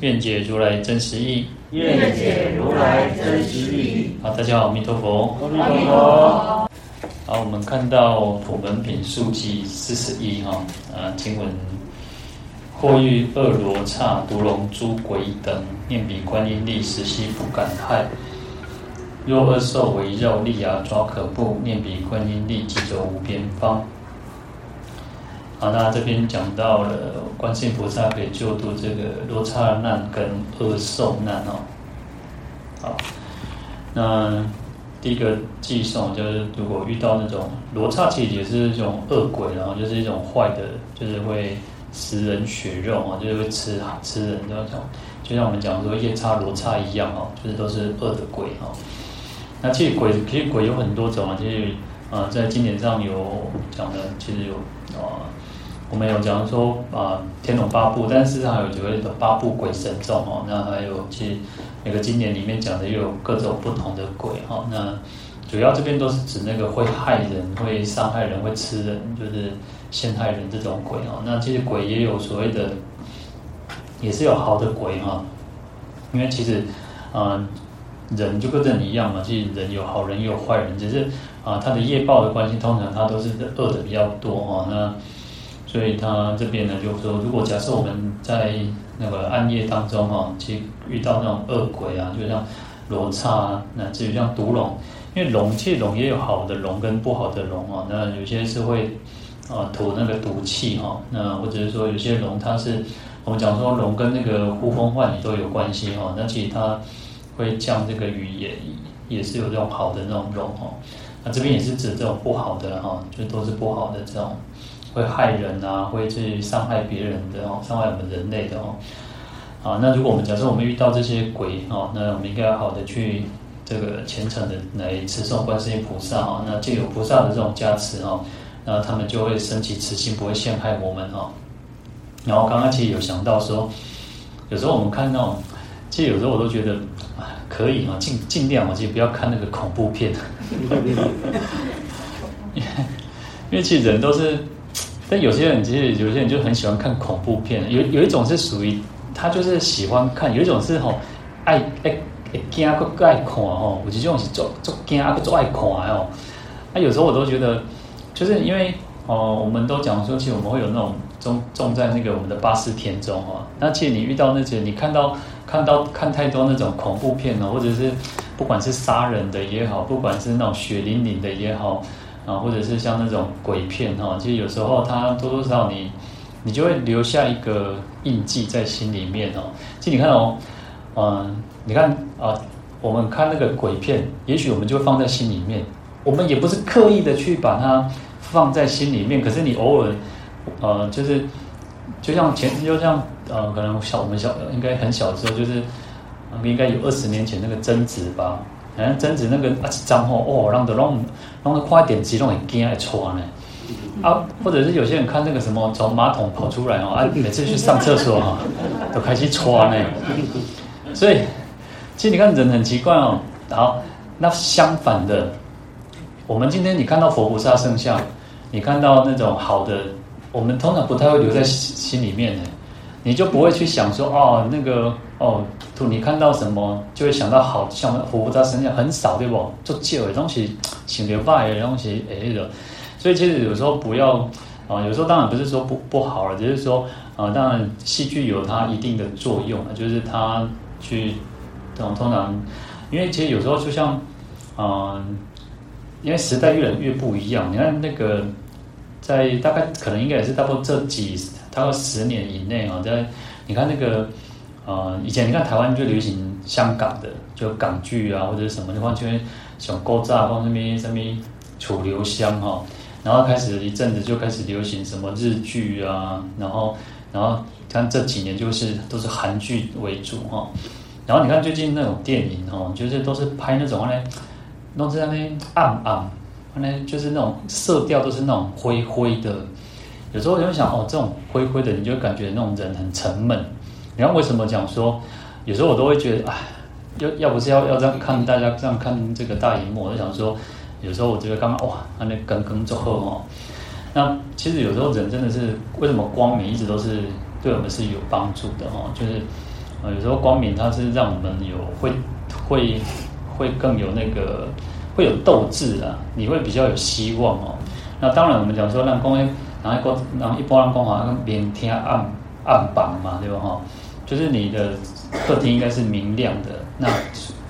愿解如来真实义。愿解如来真实义。好，大家好，阿弥陀佛。阿弥陀佛。好，我们看到普门品述记四十一哈，啊，经文：或遇恶罗刹、毒龙、诸鬼等，念彼观音力，时悉不敢害。若恶兽围绕，利牙抓可怖，念彼观音力，即走无边方。好，那这边讲到了观世音菩萨可以救度这个罗刹难跟恶兽难哦。好，那第一个寄送就是，如果遇到那种罗刹，其实也是这种恶鬼，然后就是一种坏的，就是会食人血肉啊，就是会吃吃人这种，就像我们讲说夜叉罗刹一样哦，就是都是恶的鬼哦。那其实鬼，其实鬼有很多种啊，其实啊，在经典上有讲的，其实有啊。我们有讲说啊，《天龙八部》，但是还有几位八部鬼神众哦。那还有其实每个经典里面讲的又有各种不同的鬼哈。那主要这边都是指那个会害人、会伤害人、会吃人，就是陷害人这种鬼哈。那其实鬼也有所谓的，也是有好的鬼哈。因为其实啊，人就跟人一样嘛，其实人有好人也有坏人，只是啊，他的业报的关系，通常他都是恶的比较多哈。那所以他这边呢，就说，如果假设我们在那个暗夜当中哈，其实遇到那种恶鬼啊，就像罗刹啊，乃至于像毒龙，因为龙，其实龙也有好的龙跟不好的龙啊。那有些是会啊吐那个毒气哈，那或者是说有些龙它是我们讲说龙跟那个呼风唤雨都有关系哈。那其实它会降这个雨也也是有这种好的那种龙哈。那这边也是指这种不好的哈，就都是不好的这种。会害人啊，会去伤害别人的哦，伤害我们人类的哦。啊，那如果我们假设我们遇到这些鬼哦，那我们应该要好的去这个虔诚的来持诵观世音菩萨哦。那就有菩萨的这种加持哦，那他们就会升起慈心，不会陷害我们哦。然后刚刚其实有想到说，有时候我们看到，其实有时候我都觉得可以啊，尽尽量我其实不要看那个恐怖片，因为其实人都是。但有些人其实有些人就很喜欢看恐怖片，有有一种是属于他就是喜欢看，有一种是吼爱爱爱惊个爱看吼，有几种是做做惊个做爱看哦。那有时候我都觉得，就是因为哦，我们都讲说，其实我们会有那种种种在那个我们的八识田中哈。那其实你遇到那些，你看到看到看太多那种恐怖片哦，或者是不管是杀人的也好，不管是那种血淋淋的也好。啊，或者是像那种鬼片哈，其实有时候它多多少少你，你就会留下一个印记在心里面哦。其实你看哦，嗯，你看啊，我们看那个鬼片，也许我们就会放在心里面，我们也不是刻意的去把它放在心里面，可是你偶尔，呃，就是就像前，就像呃，可能小我们小应该很小的时候，就是应该有二十年前那个贞子吧。好像贞子那个啊，一张吼哦，让的让让的快点击，让很惊爱穿呢啊，或者是有些人看那个什么从马桶跑出来哦啊，每次去上厕所哈，都开始穿呢。所以其实你看人很奇怪哦。好，那相反的，我们今天你看到佛菩萨圣像，你看到那种好的，我们通常不太会留在心里面的，你就不会去想说哦那个。哦，图你看到什么就会想到好像活在身上很少对不？做旧的东西，请留拜的东西哎的，所以其实有时候不要啊，有时候当然不是说不不好了，只是说啊，当然戏剧有它一定的作用，就是它去这种通常，因为其实有时候就像啊，因为时代越来越不一样，你看那个在大概可能应该也是大概这几大概十年以内啊，在你看那个。呃，以前你看台湾就流行香港的，就港剧啊或者什么的话，就会像古早放那边什么楚留香哈，然后开始一阵子就开始流行什么日剧啊，然后然后看这几年就是都是韩剧为主哈，然后你看最近那种电影哈，就是都是拍那种呢，弄在那边暗暗，那就是那种色调都是那种灰灰的。有时候你会想，哦，这种灰灰的，你就感觉那种人很沉闷。然后为什么讲说，有时候我都会觉得，哎，要要不是要要这样看大家这样看这个大荧幕，我就想说，有时候我觉得刚刚哇，那刚刚之后哦，那其实有时候人真的是为什么光明一直都是对我们是有帮助的哦，就是呃有时候光明它是让我们有会会会更有那个会有斗志啊，你会比较有希望哦。那当然我们讲说让光。然后一，然后一波人讲好像明天暗暗房嘛，对吧？哈，就是你的客厅应该是明亮的。那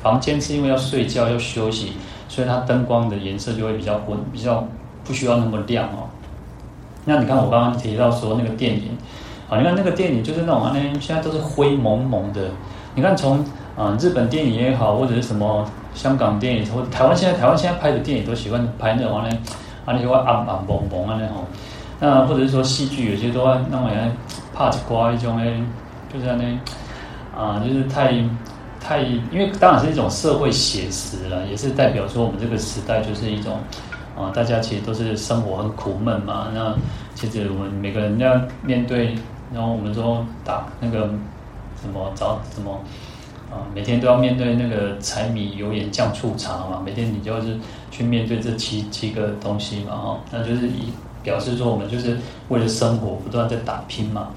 房间是因为要睡觉要休息，所以它灯光的颜色就会比较昏，比较不需要那么亮哦。那你看我刚刚提到说那个电影，啊，你看那个电影就是那种啊，那现在都是灰蒙蒙的。你看从啊日本电影也好，或者是什么香港电影，或者台湾现在台湾现在拍的电影都喜欢拍那种啊，那啊那些暗暗蒙蒙啊那种。那或者是说戏剧，有些都会弄来怕一瓜一种诶，就是那啊，就是太太，因为当然是一种社会写实了，也是代表说我们这个时代就是一种啊，大家其实都是生活很苦闷嘛。那其实我们每个人要面对，然后我们说打那个什么找什么啊，每天都要面对那个柴米油盐酱醋茶嘛，每天你就是去面对这七七个东西嘛，哈，那就是一。表示说我们就是为了生活不断在打拼嘛，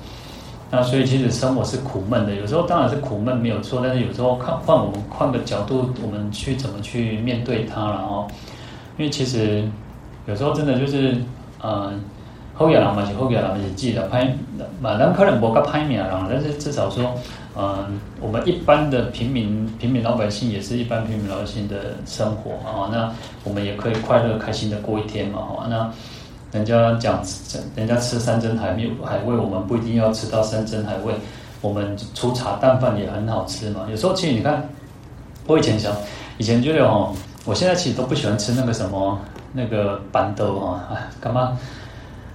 那所以其实生活是苦闷的，有时候当然是苦闷没有错，但是有时候看换我们换个角度，我们去怎么去面对它了哦。因为其实有时候真的就是呃，后边人嘛是后边人是记得拍，嘛咱可能无个拍名啦，但是至少说，嗯、我们一般的平民平民老百姓也是一般平民老百姓的生活啊，那我们也可以快乐开心的过一天嘛，哈，那。人家讲，人家吃山珍海味，海味我们不一定要吃到山珍海味，我们粗茶淡饭也很好吃嘛。有时候其实你看，我以前想，以前觉得哦，我现在其实都不喜欢吃那个什么那个板豆啊，哎，干嘛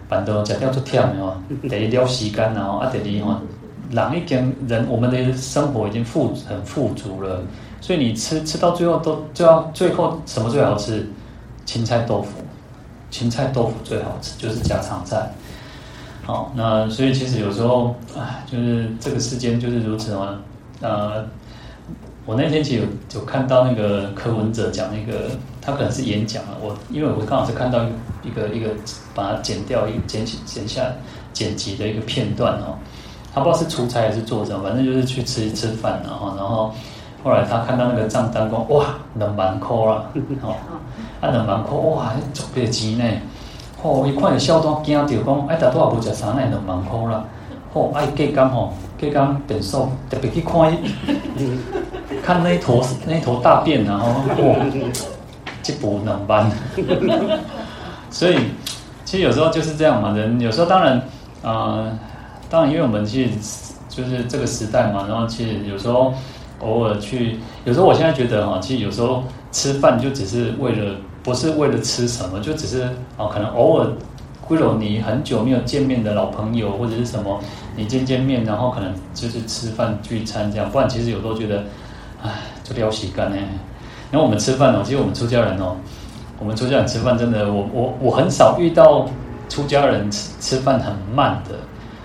板豆吃掉就跳哦，得一条时间然后啊，得你哦，人已经人我们的生活已经富很富足了，所以你吃吃到最后都就要最后什么最好吃？青菜豆腐。青菜豆腐最好吃，就是家常菜。好，那所以其实有时候，哎，就是这个世间就是如此嘛。呃，我那天其实有有看到那个柯文哲讲那个，他可能是演讲了。我因为我刚好是看到一个一个把它剪掉一剪剪下剪辑的一个片段哦。他不知道是出差还是坐着，反正就是去吃吃饭，然后然后后来他看到那个账单，说哇，两万块了，好。啊，两万块哇，足笔钱呢！吼、哦，一看就笑到惊到，讲哎，大多也无食啥呢，两万块啦！吼、哦，哎，计工吼，计工变数，特别去看，看那一坨那一坨大便，然后哇，一补两万。所以，其实有时候就是这样嘛，人有时候当然，啊、当然，因为我们其实就是这个时代嘛，然后其实有时候偶尔去，有时候我现在觉得哈，其实有时候。吃饭就只是为了，不是为了吃什么，就只是哦，可能偶尔，会有你很久没有见面的老朋友或者是什么，你见见面，然后可能就是吃饭聚餐这样。不然其实有时候觉得，唉，就撩洗干呢。然后我们吃饭哦，其实我们出家人哦，我们出家人吃饭真的，我我我很少遇到出家人吃吃饭很慢的。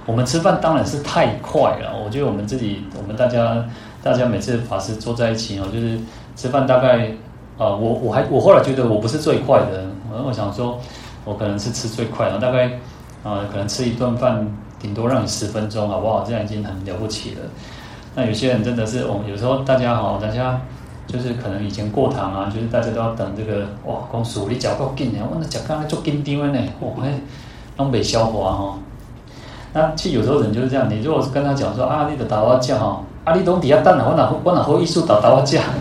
我们吃饭当然是太快了，我觉得我们自己，我们大家大家每次法师坐在一起哦，就是吃饭大概。啊，我我还我后来觉得我不是最快的，我我想说，我可能是吃最快的，大概啊，可能吃一顿饭顶多让你十分钟，好不好？这样已经很了不起了。那有些人真的是我哦，有时候大家好，大家就是可能以前过堂啊，就是大家都要等这个哇，公薯你嚼够紧呢，我那嚼刚才做紧张呢，我还东北消化哈。那其实有时候人就是这样，你如果是跟他讲说啊，你的打我架哈，啊，你东底下等了，我哪我哪好意思打打我架？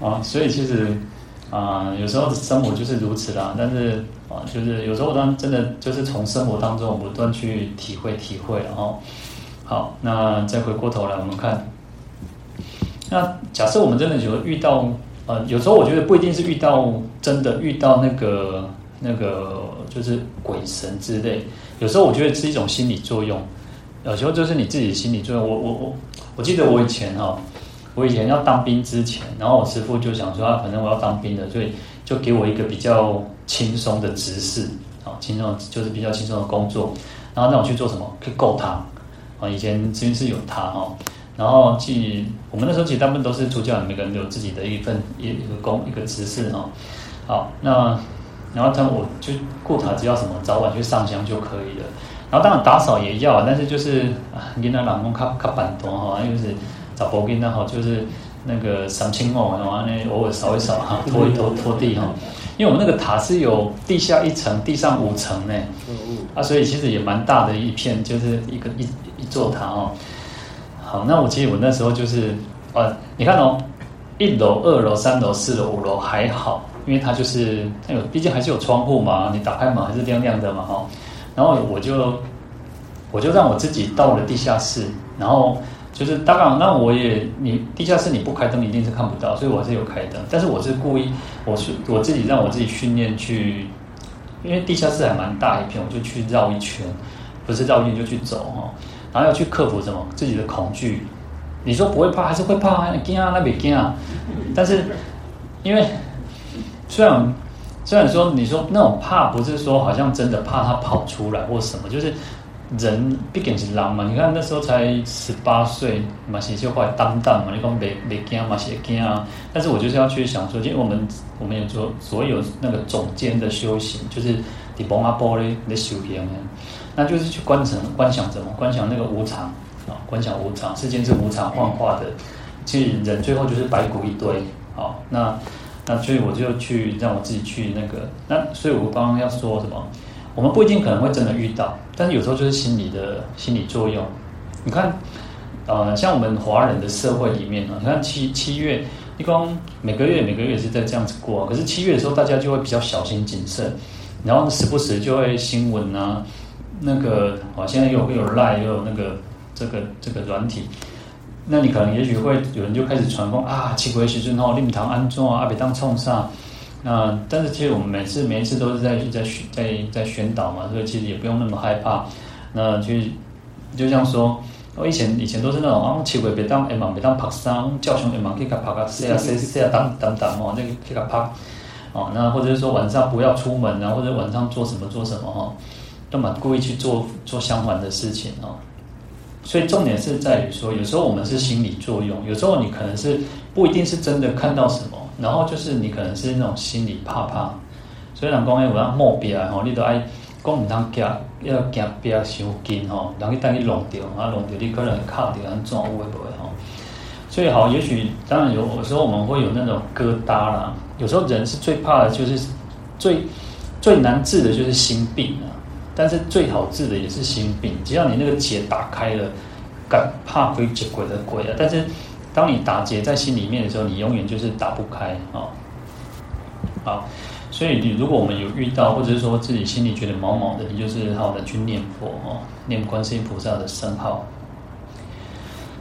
啊，所以其实啊，有时候生活就是如此啦。但是啊，就是有时候当真的就是从生活当中不断去体会体会了哦。好，那再回过头来，我们看，那假设我们真的有遇到呃，有时候我觉得不一定是遇到真的遇到那个那个就是鬼神之类，有时候我觉得是一种心理作用，有时候就是你自己心理作用。我我我我记得我以前哈。我以前要当兵之前，然后我师父就想说，啊，反正我要当兵的，所以就给我一个比较轻松的职事，啊，轻松就是比较轻松的工作，然后让我去做什么？去购汤，啊，以前军是有他哈，然后去我们那时候其实大部分都是出教，每个人都有自己的一份一一个工一个职事哈，好，那然后他我就顾他只要什么，早晚去上香就可以了。然后当然打扫也要，但是就是啊，你那老公卡卡板多哈，又是找波金那好，就是那个三清哦，然后呢偶尔扫一扫哈，拖一拖拖地哈。因为我们那个塔是有地下一层，地上五层呢，啊，所以其实也蛮大的一片，就是一个一一座塔哦。好，那我其实我那时候就是啊，你看哦，一楼、二楼、三楼、四楼、五楼还好，因为它就是那个，毕竟还是有窗户嘛，你打开门还是亮亮的嘛哈。然后我就我就让我自己到了地下室，然后就是当然，那我也你地下室你不开灯一定是看不到，所以我是有开灯，但是我是故意我是我自己让我自己训练去，因为地下室还蛮大一片，我就去绕一圈，不是绕一圈就去走哈，然后要去克服什么自己的恐惧。你说不会怕还是会怕啊，惊啊那边惊啊，但是因为虽然。虽然说你说那种怕不是说好像真的怕他跑出来或什么，就是人毕竟是人嘛。你看那时候才十八岁嘛，是就会当当嘛，你讲没没惊嘛，是惊啊。但是我就是要去想说，因为我们我们有做所有那个总监的修行，就是底波阿波嘞的修行，那就是去观想观想什么？观想那个无常啊，观想无常，世间是无常幻化的。其实人最后就是白骨一堆好，那。那所以我就去让我自己去那个，那所以我刚刚要说什么？我们不一定可能会真的遇到，但是有时候就是心理的心理作用。你看，呃，像我们华人的社会里面呢，你看七七月，一共每个月每个月是在这样子过，可是七月的时候大家就会比较小心谨慎，然后时不时就会新闻啊，那个啊现在又会有赖又有那个这个这个软体。那你可能也许会有人就开始传播啊，七月时阵吼，你们堂安装啊，别当冲上。那但是其实我们每次每一次都是在在宣在在宣导嘛，所以其实也不用那么害怕。那就就像说，我以前以前都是那种啊，七鬼别当哎嘛，别当拍山，叫熊哎嘛，去给拍个谁啊谁谁啊当当当哦，那个去给拍哦，那或者是说晚上不要出门啊，或者晚上做什么做什么哈，都蛮故意去做做相反的事情哦。所以重点是在于说，有时候我们是心理作用，有时候你可能是不一定是真的看到什么，然后就是你可能是那种心理怕怕。所以人讲哎，我要莫别吼，你都爱讲唔通惊，要惊不要伤惊吼，然后一旦你弄掉，啊弄掉你可能卡掉，安怎会不会吼？所以好，也许当然有，有时候我们会有那种疙瘩啦。有时候人是最怕的，就是最最难治的就是心病啊。但是最好治的也是心病，只要你那个结打开了，敢怕鬼接鬼的鬼啊！但是当你打结在心里面的时候，你永远就是打不开啊！好，所以你如果我们有遇到，或者是说自己心里觉得毛毛的，你就是好的去念佛哦，念观世音菩萨的圣号。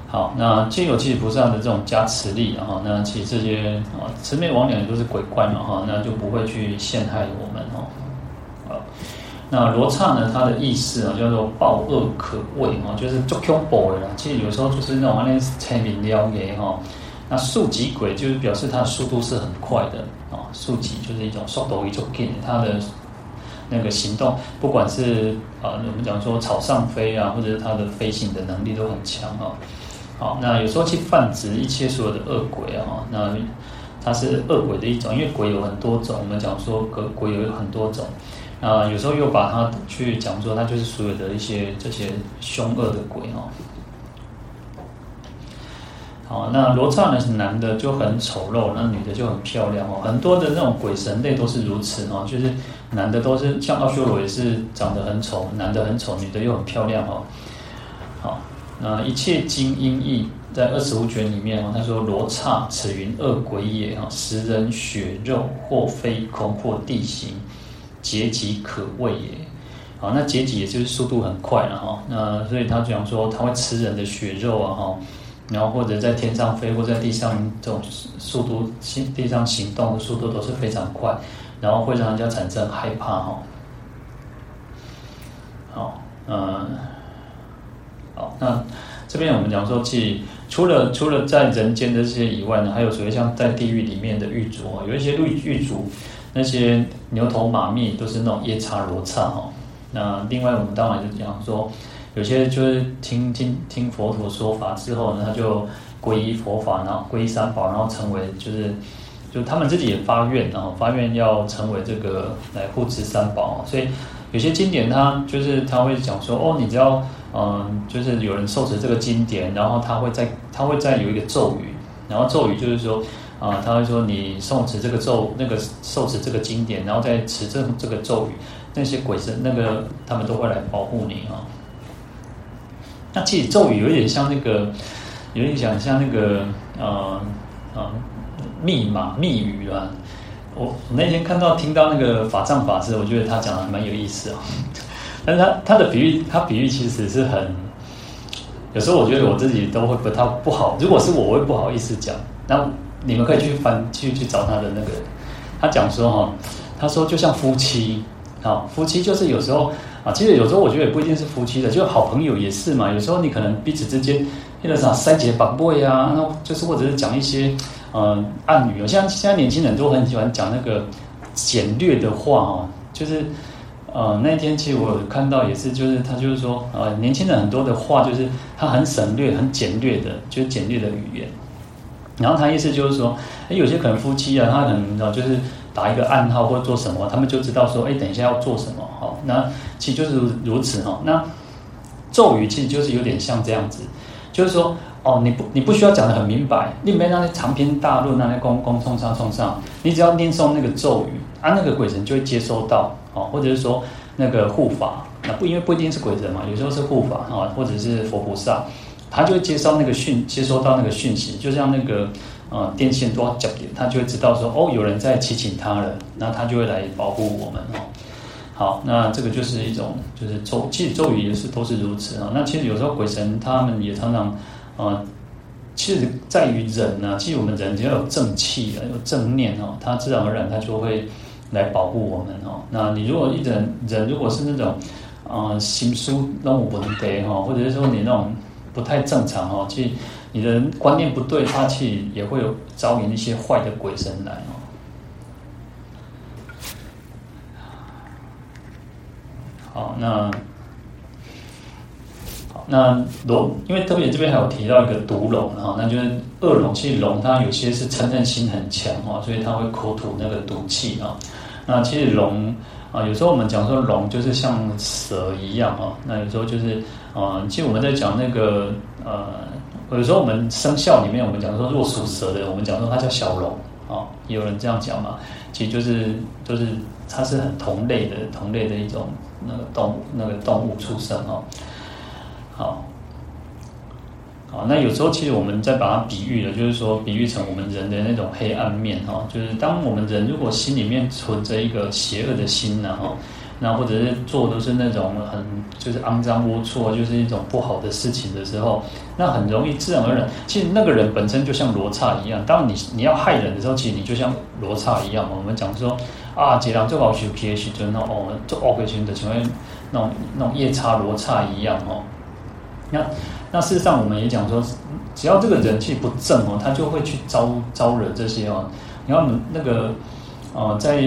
好，那借由济菩萨的这种加持力哈，那其实这些啊魑魅魍魉都是鬼怪嘛哈，那就不会去陷害我们哦。那罗刹呢？它的意思啊，叫做暴恶可畏啊，就是足恐怖的啦。其实有时候就是那种那催眠疗的哈。那速疾鬼就是表示它的速度是很快的啊，速疾就是一种速度一种劲，它的那个行动，不管是啊，我们讲说草上飞啊，或者是它的飞行的能力都很强啊。好，那有时候去泛指一切所有的恶鬼啊，那它是恶鬼的一种，因为鬼有很多种，我们讲说鬼鬼有很多种。啊，有时候又把它去讲说，它就是所有的一些这些凶恶的鬼哦。好，那罗刹呢是男的就很丑陋，那女的就很漂亮哦。很多的那种鬼神类都是如此哦，就是男的都是像阿修罗也是长得很丑，男的很丑，女的又很漂亮哦。好，那一切经音译在二十五卷里面哦，他说罗刹此云恶鬼也哈，食人血肉，或飞空，或地行。劫疾可畏也，好，那劫疾也就是速度很快了哈，那所以他讲说他会吃人的血肉啊哈，然后或者在天上飞或在地上这种速度行地上行动的速度都是非常快，然后会让人家产生害怕哈。好，嗯，好，那这边我们讲说，其实除了除了在人间的这些以外呢，还有所谓像在地狱里面的狱卒，有一些狱狱卒，那些牛头马面都是那种夜叉罗刹哈。那另外我们当然就讲说，有些就是听听听佛陀说法之后呢，他就皈依佛法，然后皈依三宝，然后成为就是就他们自己也发愿，然后发愿要成为这个来护持三宝，所以。有些经典，它就是他会讲说，哦，你只要，嗯，就是有人受持这个经典，然后他会再，他会再有一个咒语，然后咒语就是说，啊，他会说你诵持这个咒，那个受持这个经典，然后再持这这个咒语，那些鬼神那个他们都会来保护你啊。那其实咒语有点像那个，有点像像那个，呃，呃，密码密语啊。我我那天看到听到那个法藏法师，我觉得他讲的蛮有意思啊。但是他他的比喻，他比喻其实是很，有时候我觉得我自己都会不太不好。如果是我，我会不好意思讲。那你们可以去翻去去找他的那个，他讲说哈，他说就像夫妻啊，夫妻就是有时候啊，其实有时候我觉得也不一定是夫妻的，就好朋友也是嘛。有时候你可能彼此之间，那个啥塞结绑背啊，那就是或者是讲一些。呃，暗语，像现在年轻人都很喜欢讲那个简略的话哦，就是呃那天其实我看到也是，就是他就是说，呃年轻人很多的话就是他很省略、很简略的，就是简略的语言。然后他意思就是说，哎，有些可能夫妻啊，他可能就是打一个暗号或者做什么，他们就知道说，哎，等一下要做什么哈。那其实就是如此哈。那咒语其实就是有点像这样子，就是说。哦，你不，你不需要讲得很明白，你没那些长篇大论，那些公公冲上冲上，你只要念诵那个咒语，啊，那个鬼神就会接收到，哦，或者是说那个护法，那不因为不一定是鬼神嘛，有时候是护法啊，或者是佛菩萨，他就会接收那个讯，接收到那个讯息，就像那个呃电线多少点，他就会知道说，哦，有人在提醒他了，那他就会来保护我们哦。好，那这个就是一种就是咒，其实咒语也是都是如此啊。那其实有时候鬼神他们也常常。啊，其实在于人呢、啊。其实我们人只要有正气啊，有正念哦，他自然而然他就会来保护我们哦。那你如果一人人如果是那种啊心术那种问题哈，或者是说你那种不太正常哦，其实你的观念不对，他其实也会有招引一些坏的鬼神来哦。好，那好。那龙，因为特别这边还有提到一个毒龙哈，那就是恶龙。其实龙它有些是嗔恨心很强哦，所以它会口吐那个毒气啊。那其实龙啊，有时候我们讲说龙就是像蛇一样哈。那有时候就是啊，其实我们在讲那个呃，有时候我们生肖里面我们讲说，若属蛇的，我们讲说它叫小龙啊。有人这样讲嘛？其实就是就是它是很同类的同类的一种那个动物那个动物出生哦。好，啊，那有时候其实我们在把它比喻了，就是说比喻成我们人的那种黑暗面哈，就是当我们人如果心里面存着一个邪恶的心呢哈，那或者是做都是那种很就是肮脏龌龊，就是一种不好的事情的时候，那很容易自然而然，其实那个人本身就像罗刹一样。当你你要害人的时候，其实你就像罗刹一样。我们讲说啊，这样做好修 P H 就那哦，做恶鬼群的成为那种那种夜叉罗刹一样哦。那那事实上，我们也讲说，只要这个人气不正哦，他就会去招招惹这些哦。你看那个呃，在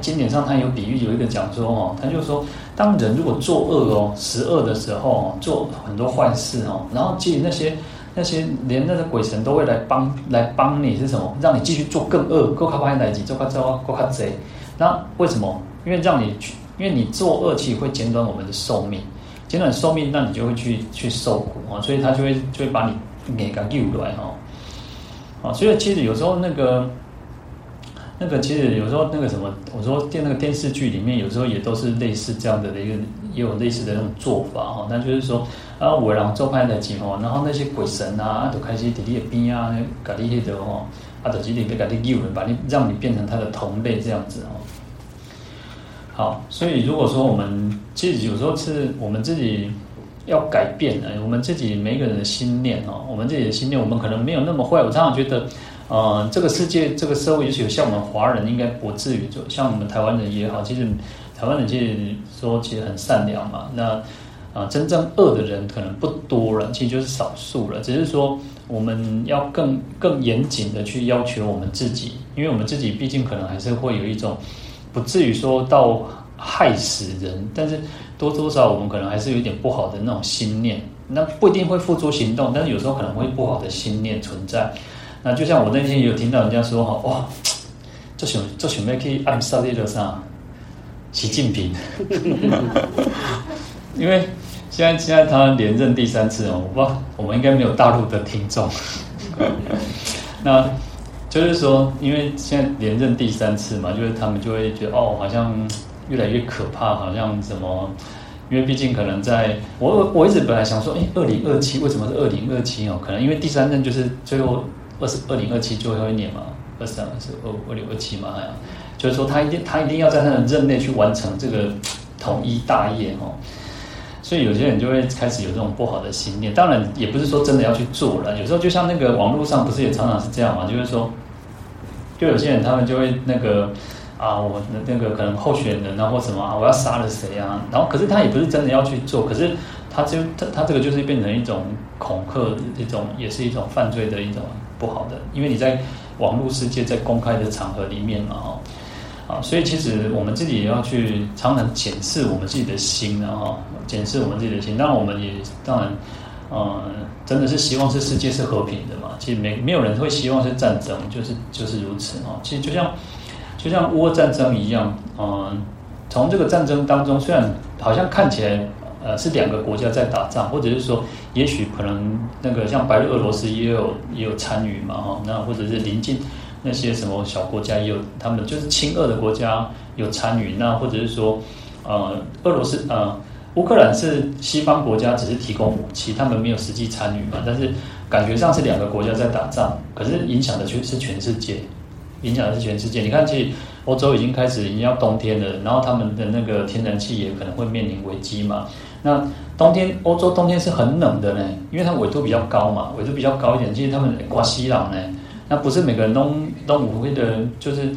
经典上，他有比喻，有一个讲说哦，他就说，当人如果作恶哦，十恶的时候，做很多坏事哦，然后其实那些那些连那个鬼神都会来帮来帮你是什么？让你继续做更恶，够卡拍来几，做卡糟，够卡贼。那为什么？因为让你去，因为你做恶，其实会减短我们的寿命。减短寿命，那你就会去去受苦啊，所以他就会就会把你给个丢出来哈，啊，所以其实有时候那个那个其实有时候那个什么，我说电那个电视剧里面有时候也都是类似这样的一个，也有类似的那种做法哈，那就是说啊，我让做派的几号，然后那些鬼神啊，都开始在你的边啊，搞你些的哈，啊，就直接被搞你丢了，把你让你变成他的同类这样子哈。好，所以如果说我们其实有时候是我们自己要改变的，我们自己每个人的心念哦，我们自己的心念，我们可能没有那么坏。我常常觉得，呃，这个世界、这个社会，尤其像我们华人，应该不至于就像我们台湾人也好，其实台湾人其实说其实很善良嘛。那啊，真正恶的人可能不多了，其实就是少数了。只是说我们要更更严谨的去要求我们自己，因为我们自己毕竟可能还是会有一种不至于说到害死人，但是多多少少我们可能还是有一点不好的那种心念。那不一定会付诸行动，但是有时候可能会不好的心念存在。那就像我那天有听到人家说哈，哇，这想这想要去暗杀那个啥习近平，因为现在现在他连任第三次哦，我不知道我们应该没有大陆的听众。那就是说，因为现在连任第三次嘛，就是他们就会觉得哦，好像越来越可怕，好像什么。因为毕竟可能在我我一直本来想说，哎，二零二七为什么是二零二七哦？可能因为第三任就是最后二十二零二七最后一年嘛，二三是二二零二七嘛，好像就是说他一定他一定要在他的任内去完成这个统一大业哦。所以有些人就会开始有这种不好的心念。当然也不是说真的要去做了，有时候就像那个网络上不是也常常是这样嘛，就是说，就有些人他们就会那个。啊，我的那个可能候选人啊，或什么啊，我要杀了谁啊？然后，可是他也不是真的要去做，可是他就他他这个就是变成一种恐吓，一种也是一种犯罪的一种不好的，因为你在网络世界，在公开的场合里面嘛，哈啊，所以其实我们自己也要去常常检视我们自己的心，然后检视我们自己的心。当然，我们也当然，嗯，真的是希望这世界是和平的嘛。其实没没有人会希望是战争，就是就是如此啊。其实就像。就像乌俄战争一样，嗯，从这个战争当中，虽然好像看起来，呃，是两个国家在打仗，或者是说，也许可能那个像白俄罗斯也有也有参与嘛，哈，那或者是邻近那些什么小国家也有，他们就是亲俄的国家有参与，那或者是说，呃，俄罗斯呃，乌克兰是西方国家只是提供武器，他们没有实际参与嘛，但是感觉上是两个国家在打仗，可是影响的却是全世界。影响的是全世界。你看，其实欧洲已经开始已经要冬天了，然后他们的那个天然气也可能会面临危机嘛。那冬天，欧洲冬天是很冷的呢，因为它纬度比较高嘛，纬度比较高一点，其实他们刮西朗呢，那不是每个人都都不会的，就是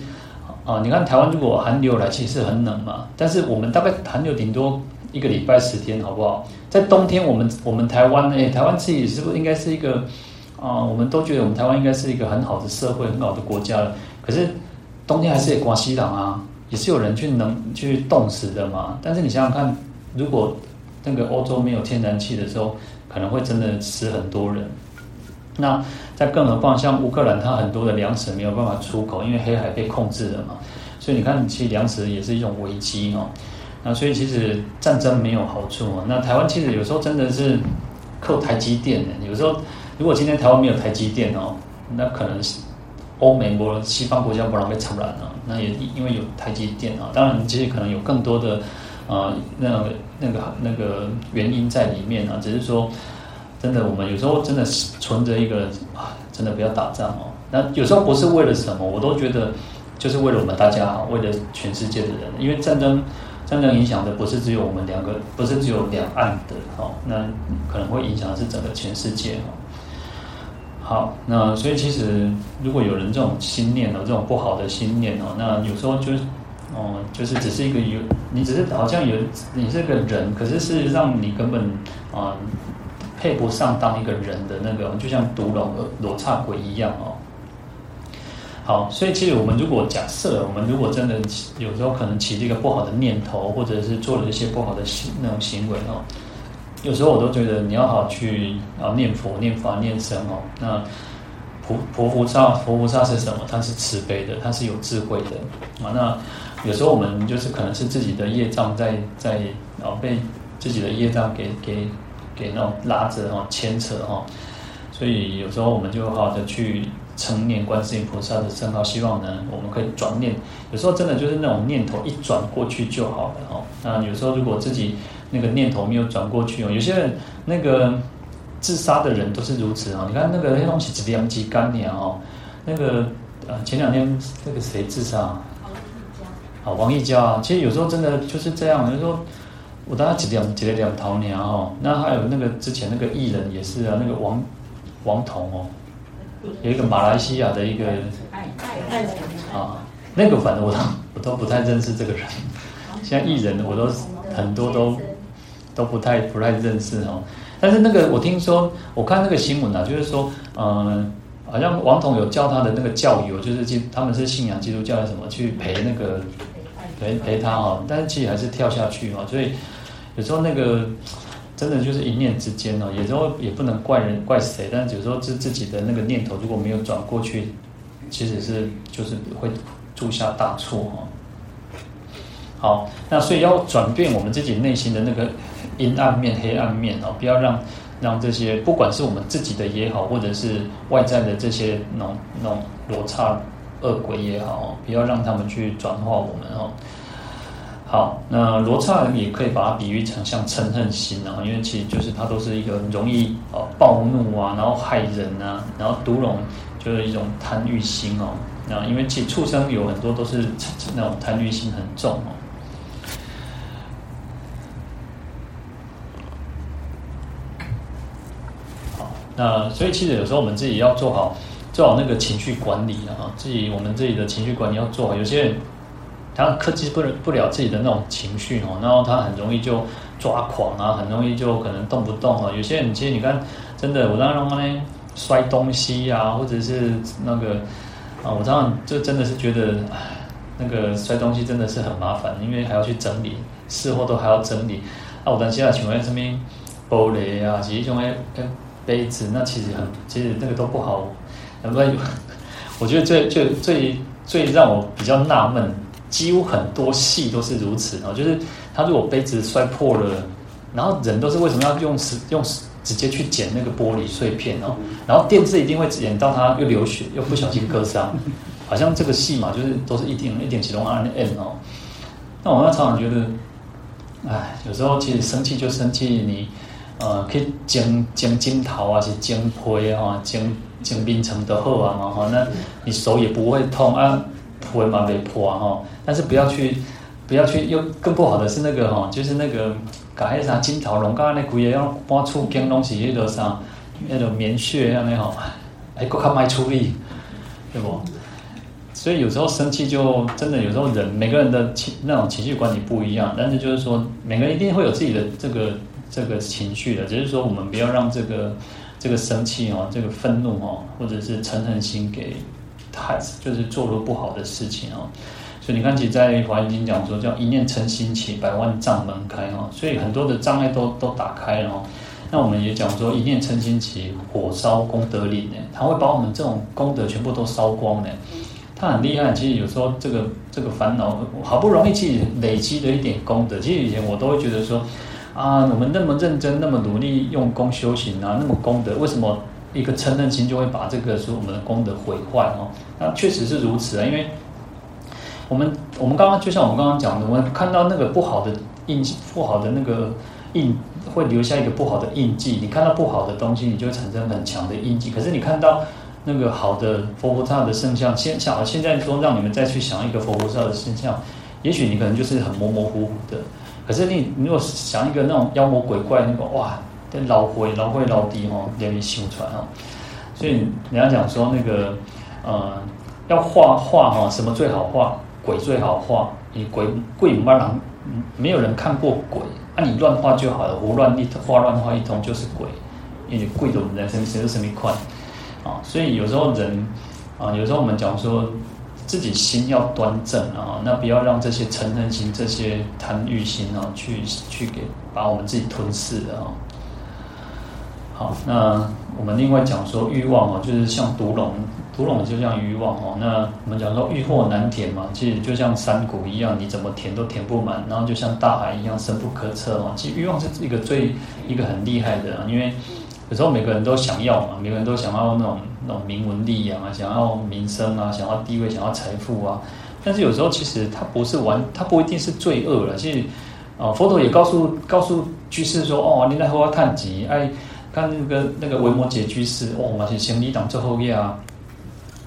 啊，你看台湾如果寒流来，其实是很冷嘛，但是我们大概寒流顶多一个礼拜十天，好不好？在冬天，我们我们台湾呢，台湾自己是不是应该是一个啊？我们都觉得我们台湾应该是一个很好的社会，很好的国家了。可是冬天还是也刮西朗啊，也是有人去能去冻死的嘛。但是你想想看，如果那个欧洲没有天然气的时候，可能会真的死很多人。那再更何况像乌克兰，它很多的粮食没有办法出口，因为黑海被控制了嘛。所以你看，其实粮食也是一种危机哦。那所以其实战争没有好处嘛。那台湾其实有时候真的是靠台积电的。有时候如果今天台湾没有台积电哦，那可能是。欧美国西方国家不让被污染了，那也因为有台积电啊，当然其实可能有更多的啊、呃、那那个那个原因在里面啊，只是说真的，我们有时候真的是存着一个啊，真的不要打仗哦。那有时候不是为了什么，我都觉得就是为了我们大家好，为了全世界的人，因为战争真正影响的不是只有我们两个，不是只有两岸的哦，那可能会影响的是整个全世界哦。好，那所以其实如果有人这种心念哦，这种不好的心念哦，那有时候就哦，就是只是一个有，你只是好像有你是个人，可是事实上你根本啊配不上当一个人的那个，就像毒龙罗刹鬼一样哦。好，所以其实我们如果假设我们如果真的有时候可能起这个不好的念头，或者是做了一些不好的行那种行为哦。有时候我都觉得你要好去啊念佛、念法、念僧哦。那菩菩菩萨、佛菩萨是什么？他是慈悲的，他是有智慧的啊。那有时候我们就是可能是自己的业障在在啊被自己的业障给给给那种拉着哈牵扯哈。所以有时候我们就好好的去称念观世音菩萨的圣号，希望呢我们可以转念。有时候真的就是那种念头一转过去就好了哈。那有时候如果自己那个念头没有转过去哦，有些人那个自杀的人都是如此啊。你看那个黑东西几两几干年哦，那个呃前两天那个谁自杀？王王义嘉啊。其实有时候真的就是这样，就是说我大概几两几两桃年哦。那还有那个之前那个艺人也是啊，那个王王彤哦，有一个马来西亚的一个啊，那个反正我都我都不太认识这个人。现在艺人我都很多都。都不太不太认识哦。但是那个我听说，我看那个新闻啊，就是说，嗯，好像王彤有叫他的那个教友，就是基他们是信仰基督教的什么去陪那个陪陪他哦，但是其实还是跳下去哦，所以有时候那个真的就是一念之间哦，有时候也不能怪人怪谁，但是有时候自自己的那个念头如果没有转过去，其实是就是会铸下大错哦。好，那所以要转变我们自己内心的那个。阴暗面、黑暗面哦，不要让让这些，不管是我们自己的也好，或者是外在的这些那种那种罗刹恶鬼也好，不要让他们去转化我们哦。好，那罗刹也可以把它比喻成像嗔恨心啊，因为其实就是它都是一个容易哦暴怒啊，然后害人啊，然后毒龙就是一种贪欲心哦。那因为其实畜生有很多都是那种贪欲心很重哦。好那所以其实有时候我们自己要做好做好那个情绪管理啊，自己我们自己的情绪管理要做好。有些人他克制不了不了自己的那种情绪哦，然后他很容易就抓狂啊，很容易就可能动不动啊。有些人其实你看，真的我当时呢摔东西啊，或者是那个啊，我常常就真的是觉得那个摔东西真的是很麻烦，因为还要去整理，事后都还要整理。啊，我担心啊，请问这边玻璃啊，其实种诶杯子那其实很，其实那个都不好。很多，我觉得最最最最让我比较纳闷，几乎很多戏都是如此哦。就是他如果杯子摔破了，然后人都是为什么要用用直接去捡那个玻璃碎片哦？然后电视一定会演到他又流血又不小心割伤，好像这个戏嘛，就是都是一点一点启动 R N 哦。那我那常常觉得，哎，有时候其实生气就生气你。呃，可以剪剪金桃啊，是剪皮啊，剪剪冰城的厚啊嘛哈，那你手也不会痛啊，皮嘛被破哈。但是不要去，不要去，又更不好的是那个哈，就是那个搞些啥金桃龙，刚刚那鬼要搬出惊东西，那个啥，那种棉絮那样的哈，还够看卖出力，对不？所以有时候生气就真的，有时候人每个人的情那种情绪管理不一样，但是就是说，每个人一定会有自己的这个。这个情绪的，只是说我们不要让这个这个生气哦，这个愤怒哦，或者是嗔恨心给太，就是做了不好的事情哦。所以你看，其实在《华严经》讲说，叫一念嗔心起，百万障门开哦。所以很多的障碍都都打开了哦。那我们也讲说，一念嗔心起，火烧功德林呢，它会把我们这种功德全部都烧光呢。它很厉害。其实有时候这个这个烦恼，好不容易去累积的一点功德，其实以前我都会觉得说。啊，我们那么认真，那么努力用功修行啊，那么功德，为什么一个嗔恨心就会把这个说我们的功德毁坏哦？那确实是如此啊，因为我们我们刚刚就像我们刚刚讲的，我们看到那个不好的印记，不好的那个印，会留下一个不好的印记。你看到不好的东西，你就会产生很强的印记。可是你看到那个好的佛菩萨的圣像，现像现在说让你们再去想一个佛菩萨的圣像，也许你可能就是很模模糊糊的。可是你，你如果想一个那种妖魔鬼怪那个哇，老灰老灰老低哦，连你修出来哦。所以人家讲说那个，呃，要画画哈，什么最好画？鬼最好画。你鬼鬼不让没有人看过鬼，那、啊、你乱画就好了，胡乱一画乱画一通就是鬼。因为鬼的人生谁是什么快啊？所以有时候人啊，有时候我们讲说。自己心要端正啊，那不要让这些嗔恨心、这些贪欲心啊，去去给把我们自己吞噬的啊。好，那我们另外讲说欲望哦，就是像毒龙，毒龙就像欲望哦。那我们讲说欲壑难填嘛，其实就像山谷一样，你怎么填都填不满，然后就像大海一样深不可测哦。其实欲望是一个最一个很厉害的，因为。有时候每个人都想要嘛，每个人都想要那种那种名闻利养啊，想要名声啊，想要地位，想要财富啊。但是有时候其实他不是完，他不一定是罪恶了。其实啊，佛陀也告诉告诉居士说：“哦，你来和我谈钱，哎，看那个那个维摩诘居士，哦，嘛是先礼当最后一页啊。”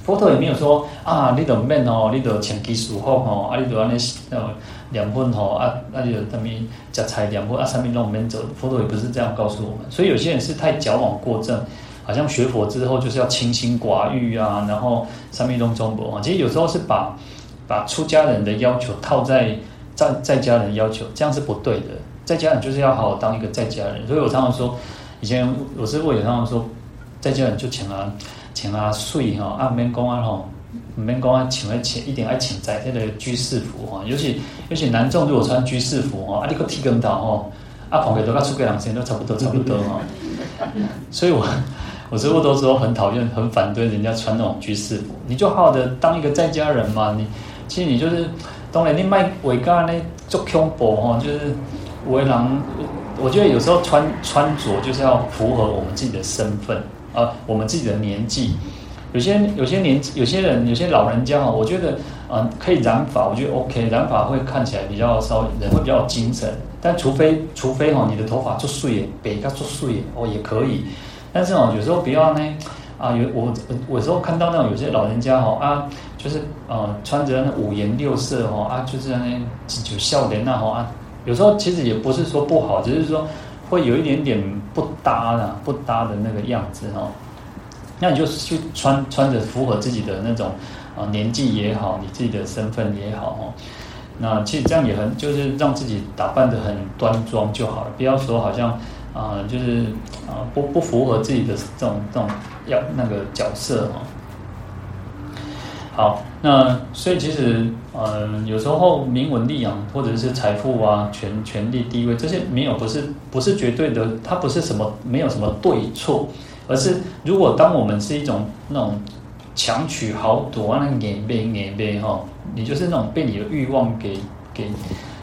佛陀也没有说啊，你得免哦，你得请技术好哦，啊，你得安尼呃两分吼啊，那就等于食菜两分啊，上面弄免走。佛陀也不是这样告诉我们，所以有些人是太矫枉过正，好像学佛之后就是要清心寡欲啊，然后三面弄中国啊。其实有时候是把把出家人的要求套在在在家人的要求，这样是不对的。在家人就是要好好当一个在家人。所以我常常说，以前我师父也常常说，在家人就请啊请啊睡哈，啊免讲啊吼，免讲啊请来请一定爱请在这个居士服哈，尤其尤其男众如果穿居士服哈，啊你个剃光头吼，啊旁边都跟出家人时间都差不多差不多哈，所以我。我师父都说很讨厌、很反对人家穿那种居士服，你就好好的当一个在家人嘛。你其实你就是当然你卖伟咖呢做恐怖哈，就是为人。我觉得有时候穿穿着就是要符合我们自己的身份啊，我们自己的年纪。有些有些年有些人有些老人家哈，我觉得啊可以染发，我觉得 OK，染发会看起来比较稍微人会比较精神。但除非除非哈，你的头发做碎耶，别个做碎哦也可以。但是哦，有时候不要呢，啊，有我我有时候看到那种有些老人家哦啊，就是呃穿着那五颜六色哦啊，就是那就笑脸那哦啊，有时候其实也不是说不好，只是说会有一点点不搭的不搭的那个样子哦。那你就去穿穿着符合自己的那种啊年纪也好，你自己的身份也好哦。那其实这样也很就是让自己打扮得很端庄就好了，不要说好像。啊、就是啊、不不符合自己的这种这种要那个角色哈。好，那所以其实呃，有时候名闻利养或者是财富啊、权权力地位这些没有不是不是绝对的，它不是什么没有什么对错，而是如果当我们是一种那种强取豪夺啊，那眼背眼背哈，你就是那种被你的欲望给给，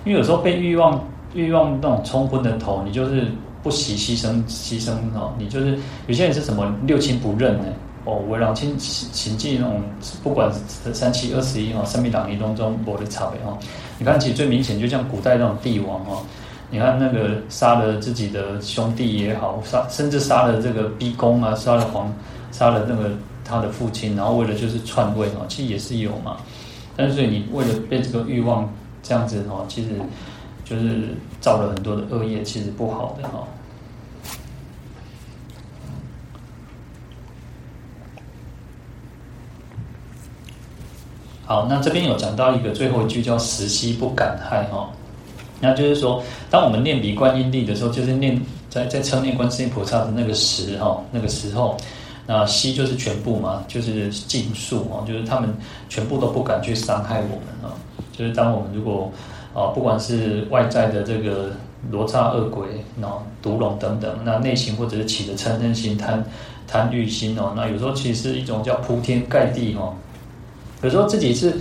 因为有时候被欲望欲望那种冲昏的头，你就是。不惜牺牲牺牲哦，你就是有些人是什么六亲不认呢？哦，为了亲亲近那种，不管三七二十一哈，生命党当中我的差别哈。你看，其实最明显就像古代那种帝王哈，你看那个杀了自己的兄弟也好，杀甚至杀了这个逼宫啊，杀了皇，杀了那个他的父亲，然后为了就是篡位哈，其实也是有嘛。但是你为了被这个欲望这样子哈，其实。就是造了很多的恶业，其实不好的哈。好，那这边有讲到一个最后一句叫“时悉不敢害”哈，那就是说，当我们念彼观音力的时候，就是念在在称念观世音菩萨的那个时哈，那个时候，那悉就是全部嘛，就是尽数哦，就是他们全部都不敢去伤害我们啊。就是当我们如果啊，不管是外在的这个罗刹恶鬼、那毒龙等等，那内心或者是起的嗔恨心、贪贪欲心哦，那有时候其实是一种叫铺天盖地哦。有时候自己是，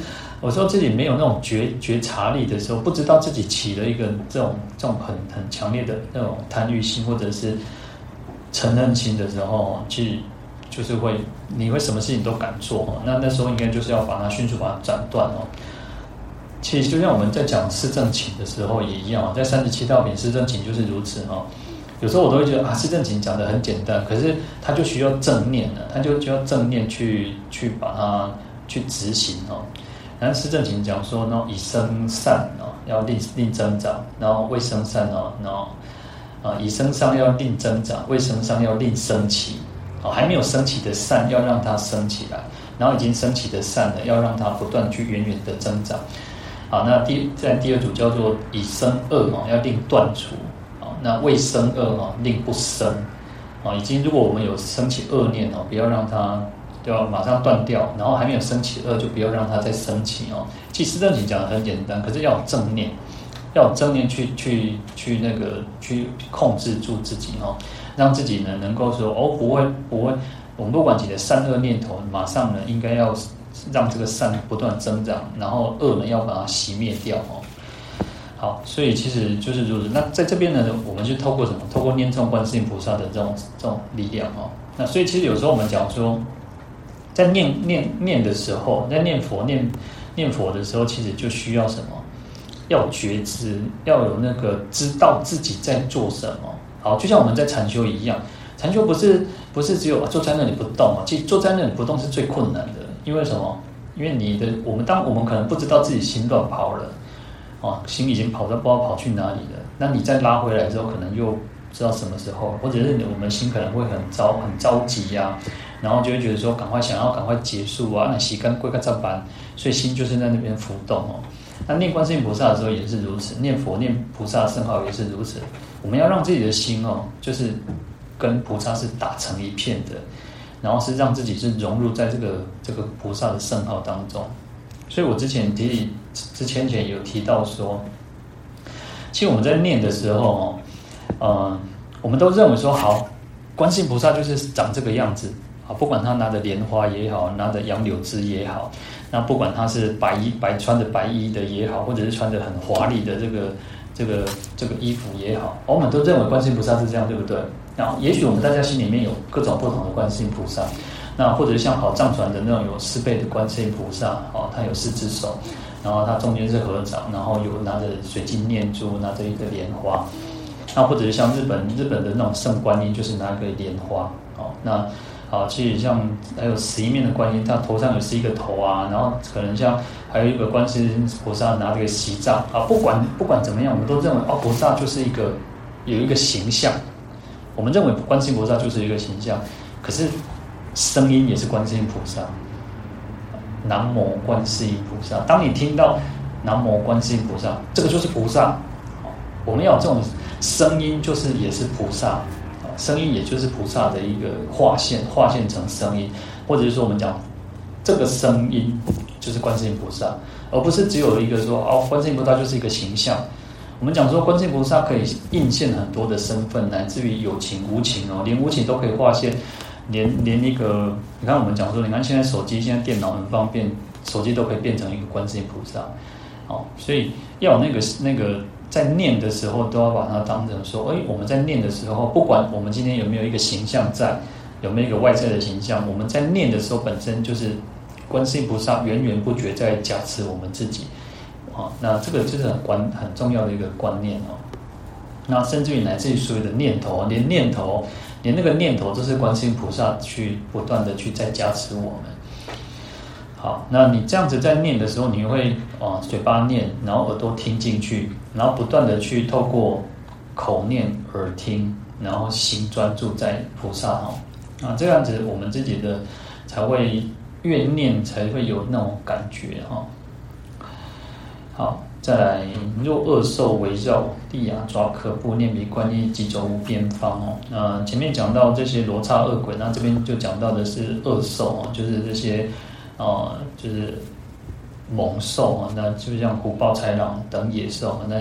有时候自己没有那种觉觉察力的时候，不知道自己起了一个这种这种很很强烈的那种贪欲心或者是嗔恨心的时候，其实就是会你会什么事情都敢做。那那时候应该就是要把它迅速把它斩断哦。其实就像我们在讲四正情的时候也一样，在三十七道品四正情就是如此哈。有时候我都会觉得啊，四正情讲得很简单，可是它就需要正念了，它就需要正念去去把它去执行哦。然后施正勤讲说，呢以生善哦，要令令增长，然后未生善哦，然后啊以生善要令增长，未生善要令升起哦，还没有升起的善要让它升起来，然后已经升起的善呢，要让它不断去远远的增长。好，那第在第二组叫做以生恶哦，要令断除啊。那未生恶哦，令不生啊。已经如果我们有升起恶念哦，不要让它要马上断掉，然后还没有升起恶，就不要让它再升起哦。其实正经讲的很简单，可是要有正念，要有正念去去去那个去控制住自己哦，让自己呢能够说哦不会不会，我们不管几个善恶念头，马上呢应该要。让这个善不断增长，然后恶呢要把它熄灭掉哦。好，所以其实就是如此。那在这边呢，我们就透过什么？透过念诵观世音菩萨的这种这种力量哦。那所以其实有时候我们讲说，在念念念的时候，在念佛念念佛的时候，其实就需要什么？要觉知，要有那个知道自己在做什么。好，就像我们在禅修一样，禅修不是不是只有坐在那里不动啊，其实坐在那里不动是最困难的。因为什么？因为你的我们当我们可能不知道自己心乱跑了，啊，心已经跑到不知道跑去哪里了。那你再拉回来之后，可能又不知道什么时候，或者是我们心可能会很着很着急呀、然后就会觉得说赶快想要赶快结束啊，那洗干归个这般，所以心就是在那边浮动哦。那念观世音菩萨的时候也是如此，念佛念菩萨圣号也是如此。我们要让自己的心哦，就是跟菩萨是打成一片的，然后是让自己是融入在这个这个菩萨的圣号当中。所以我之前提之前前有提到说，其实我们在念的时候哦，呃，我们都认为说好，观世音菩萨就是长这个样子啊，不管他拿着莲花也好，拿着杨柳枝也好。那不管他是白衣白穿着白衣的也好，或者是穿着很华丽的这个这个这个衣服也好，我们都认为观世音菩萨是这样，对不对？那也许我们大家心里面有各种不同的观世音菩萨，那或者是像好藏传的那种有四臂的观世音菩萨，哦，他有四只手，然后他中间是合掌，然后有拿着水晶念珠，拿着一个莲花，那或者是像日本日本的那种圣观音，就是拿一个莲花，哦，那。啊，其实像还有十一面的观音，他头上有十一个头啊，然后可能像还有一个观世音菩萨拿这个锡杖啊，不管不管怎么样，我们都认为哦，菩萨就是一个有一个形象，我们认为观世音菩萨就是一个形象，可是声音也是观世音菩萨，南无观世音菩萨。当你听到南无观世音菩萨，这个就是菩萨，我们要这种声音，就是也是菩萨。声音也就是菩萨的一个化现，化现成声音，或者是说我们讲这个声音就是观世音菩萨，而不是只有一个说哦，观世音菩萨就是一个形象。我们讲说观世音菩萨可以应现很多的身份，乃至于有情无情哦，连无情都可以化现，连连一个你看我们讲说，你看现在手机现在电脑很方便，手机都可以变成一个观世音菩萨，哦，所以要有那个那个。在念的时候，都要把它当成说，哎，我们在念的时候，不管我们今天有没有一个形象在，有没有一个外在的形象，我们在念的时候，本身就是观世音菩萨源源不绝在加持我们自己，啊，那这个就是很关很重要的一个观念哦。那甚至于来自于所有的念头，连念头，连那个念头，都是观世音菩萨去不断的去在加持我们。好，那你这样子在念的时候，你会啊嘴巴念，然后耳朵听进去，然后不断的去透过口念、耳听，然后心专注在菩萨哈啊，这样子我们自己的才会越念才会有那种感觉哈。好，再来，若恶兽围绕，利牙爪可怖，念彼观音疾走无边方哦。那前面讲到这些罗刹恶鬼，那这边就讲到的是恶兽哦，就是这些。哦，就是猛兽啊，那就像虎豹豺狼等野兽啊，那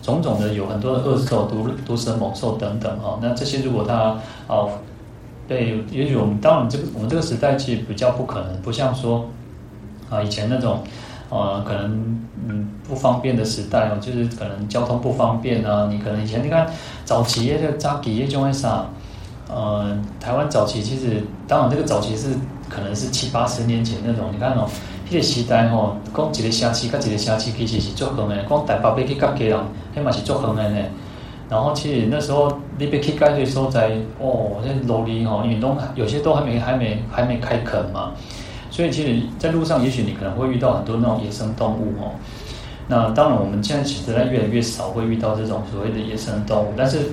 种种的有很多的恶兽、毒毒蛇猛兽等等哈。那这些如果它哦，对，也许我们当然这个我们这个时代其实比较不可能，不像说啊以前那种呃可能嗯不方便的时代哦，就是可能交通不方便啊。你可能以前你看早期的早期的就会啥，呃，台湾早期其实当然这个早期是。可能是七八十年前那种，你看哦，那个时代吼，讲一个城市，跟一个城市其实是足远的。讲台北要去甲基隆，那嘛是足远的呢。然后其实那时候你要去该的时候在哦，那路里吼，因为都有些都还没还没还没开垦嘛，所以其实在路上，也许你可能会遇到很多那种野生动物哦。那当然，我们现在其实越来越少会遇到这种所谓的野生动物，但是。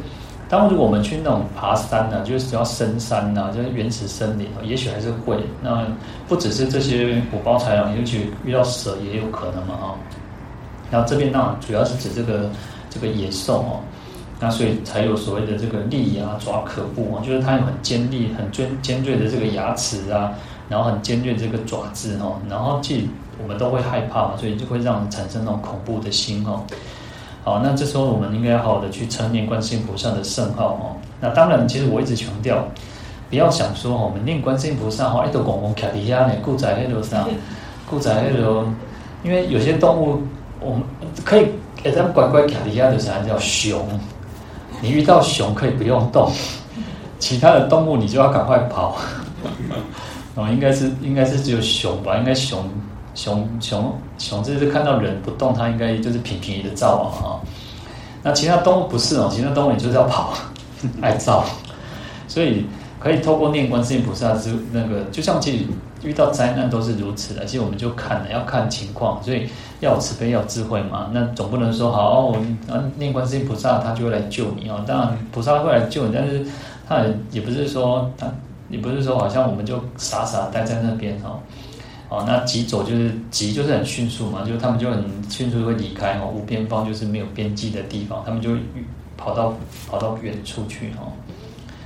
当如果我们去那种爬山呢、啊，就是只要深山呐、就是原始森林，也许还是会。那不只是这些虎豹豺狼，也许遇到蛇也有可能嘛，哈。然后这边呢，主要是指这个这个野兽哦，那所以才有所谓的这个利牙爪可怖啊，就是它有很尖利、很尖尖锐的这个牙齿啊，然后很尖锐的这个爪子哈，然后既我们都会害怕嘛，所以就会让人产生那种恐怖的心哦。好，那这时候我们应该好好的去称念观世音菩萨的圣号哦。那当然，其实我一直强调，不要想说哈，我们念观世音菩萨哈，一头公公卡底下呢，固在那头上，固在那头，因为有些动物，我们可以给它们乖乖卡底下的啥叫熊，你遇到熊可以不用动，其他的动物你就要赶快跑。哦，应该是应该是只有熊吧，应该熊。熊熊熊，这是看到人不动，它应该就是平平的照啊、那其他动物不是哦，其他动物你就是要跑，爱照。所以可以透过念观世音菩萨之那个，就像其实遇到灾难都是如此的，其实我们就看了要看情况，所以要慈悲，要智慧嘛。那总不能说好，我念观世音菩萨，他就会来救你哦。当然菩萨会来救你，但是他也也不是说他，也不是说好像我们就傻傻待在那边哦。哦，那疾走就是疾，就是很迅速嘛，就是他们就很迅速会离开哦。无边方就是没有边际的地方，他们就跑到跑到远处去哦。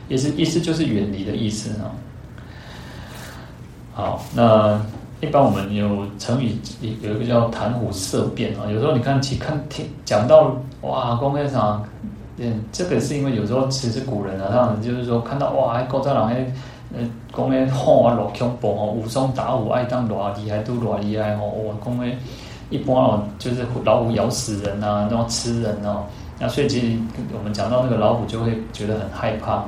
也是意思就是远离的意思哦。好，那一般我们有成语有一个叫谈虎色变啊。有时候你看其看听讲到哇，公开场，嗯，这个是因为有时候其实古人啊，他们就是说看到哇，还高謇人呃，讲诶吼啊，偌恐怖吼，武松打虎爱当偌厉害，都偌厉害吼。我讲诶，一般哦，就是老虎咬死人啊，然后吃人哦。那所以其实我们讲到那个老虎，就会觉得很害怕啊。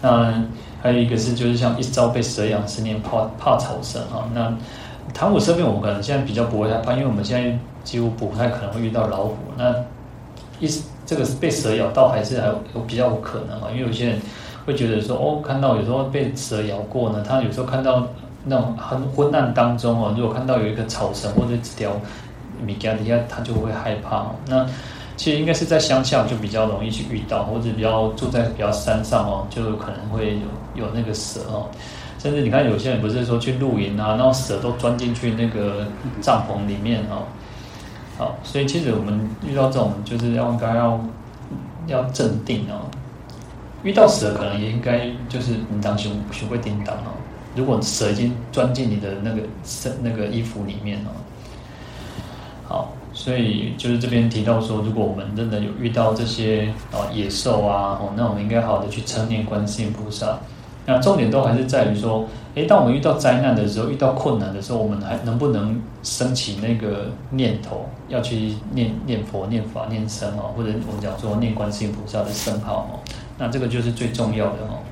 那还有一个是，就是像一朝被蛇咬，十年怕怕草绳啊。那谈虎色变，我们可能现在比较不会害怕，因为我们现在几乎不太可能会遇到老虎。那一这个是被蛇咬到，还是还有比较有可能啊？因为有些人。会觉得说哦，看到有时候被蛇咬过呢，他有时候看到那种很昏暗当中哦，如果看到有一个草绳或者几条米加底下，他就会害怕。那其实应该是在乡下就比较容易去遇到，或者比较住在比较山上哦，就可能会有有那个蛇哦。甚至你看有些人不是说去露营啊，然后蛇都钻进去那个帐篷里面哦。好，所以其实我们遇到这种就是要应该要要镇定哦。遇到蛇，可能也应该就是你当熊学会叮当哦。如果蛇已经钻进你的那个身那个衣服里面哦，好，所以就是这边提到说，如果我们真的有遇到这些哦野兽啊哦，那我们应该好好的去称念观世音菩萨。那重点都还是在于说，诶，当我们遇到灾难的时候，遇到困难的时候，我们还能不能升起那个念头，要去念念佛、念法、念僧哦，或者我们讲说念观世音菩萨的圣号哦。那这个就是最重要的哦。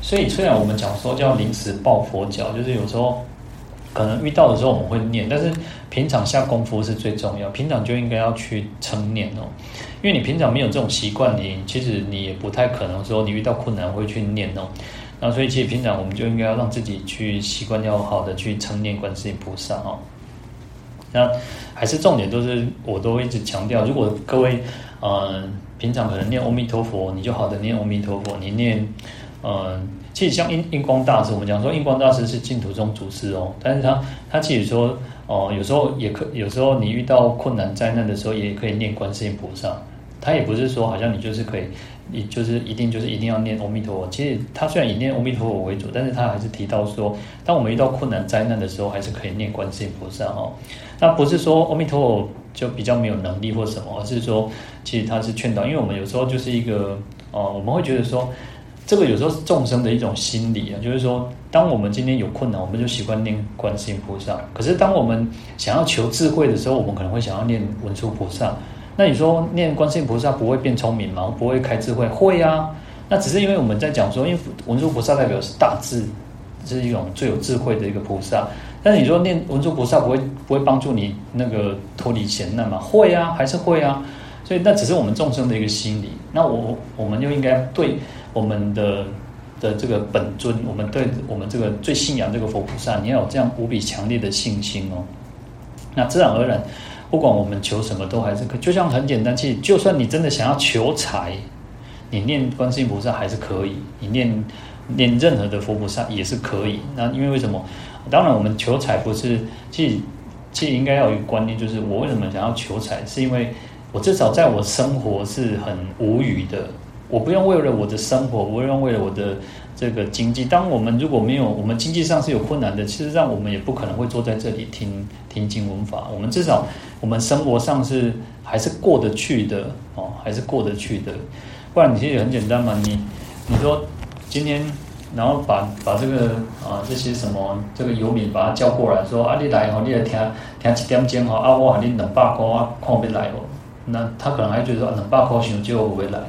所以虽然我们讲说叫临时抱佛脚，就是有时候可能遇到的时候我们会念，但是平常下功夫是最重要。平常就应该要去称念哦，因为你平常没有这种习惯，你其实你也不太可能说你遇到困难会去念哦。那所以其实平常我们就应该要让自己去习惯，要好的去称念观世音菩萨哦。那还是重点都是，我都一直强调，如果各位，嗯、呃，平常可能念阿弥陀佛，你就好的念阿弥陀佛。你念，嗯、呃，其实像印印光大师，我们讲说印光大师是净土宗祖师哦，但是他他其实说，哦、有时候也可，有时候你遇到困难灾难的时候，也可以念观世音菩萨。他也不是说好像你就是可以，你就是一定就是一定要念阿弥陀佛。其实他虽然以念阿弥陀佛为主，但是他还是提到说，当我们遇到困难灾难的时候，还是可以念观世音菩萨哦。那不是说阿弥陀佛就比较没有能力或什么，而是说其实他是劝导，因为我们有时候就是一个哦，我们会觉得说，这个有时候是众生的一种心理啊，就是说，当我们今天有困难，我们就习惯念观世音菩萨。可是当我们想要求智慧的时候，我们可能会想要念文殊菩萨。那你说念观世音菩萨不会变聪明吗？不会开智慧？会啊。那只是因为我们在讲说，因为文殊菩萨代表是大智，是一种最有智慧的一个菩萨。但是你说念文殊菩萨不会不会帮助你那个脱离险难吗？会啊，还是会啊。所以那只是我们众生的一个心理。那我我们就应该对我们的的这个本尊，我们对我们这个最信仰这个佛菩萨，你要有这样无比强烈的信心哦。那自然而然。不管我们求什么，都还是可。就像很简单，其实就算你真的想要求财，你念观世音菩萨还是可以，你念念任何的佛菩萨也是可以。那因为为什么？当然，我们求财不是，其实其实应该要有一个观念，就是我为什么想要求财，是因为我至少在我生活是很无语的，我不用为了我的生活，我不用为了我的。这个经济，当我们如果没有，我们经济上是有困难的，其实上我们也不可能会坐在这里听听经闻法。我们至少我们生活上是还是过得去的哦，还是过得去的。不然你其实很简单嘛，你你说今天，然后把把这个啊这些什么这个游民把他叫过来说啊，你来哦，你来听听几点钟哦，啊我喊你两百块啊，看不来哦，那他可能还觉得说两百块钱就不会来。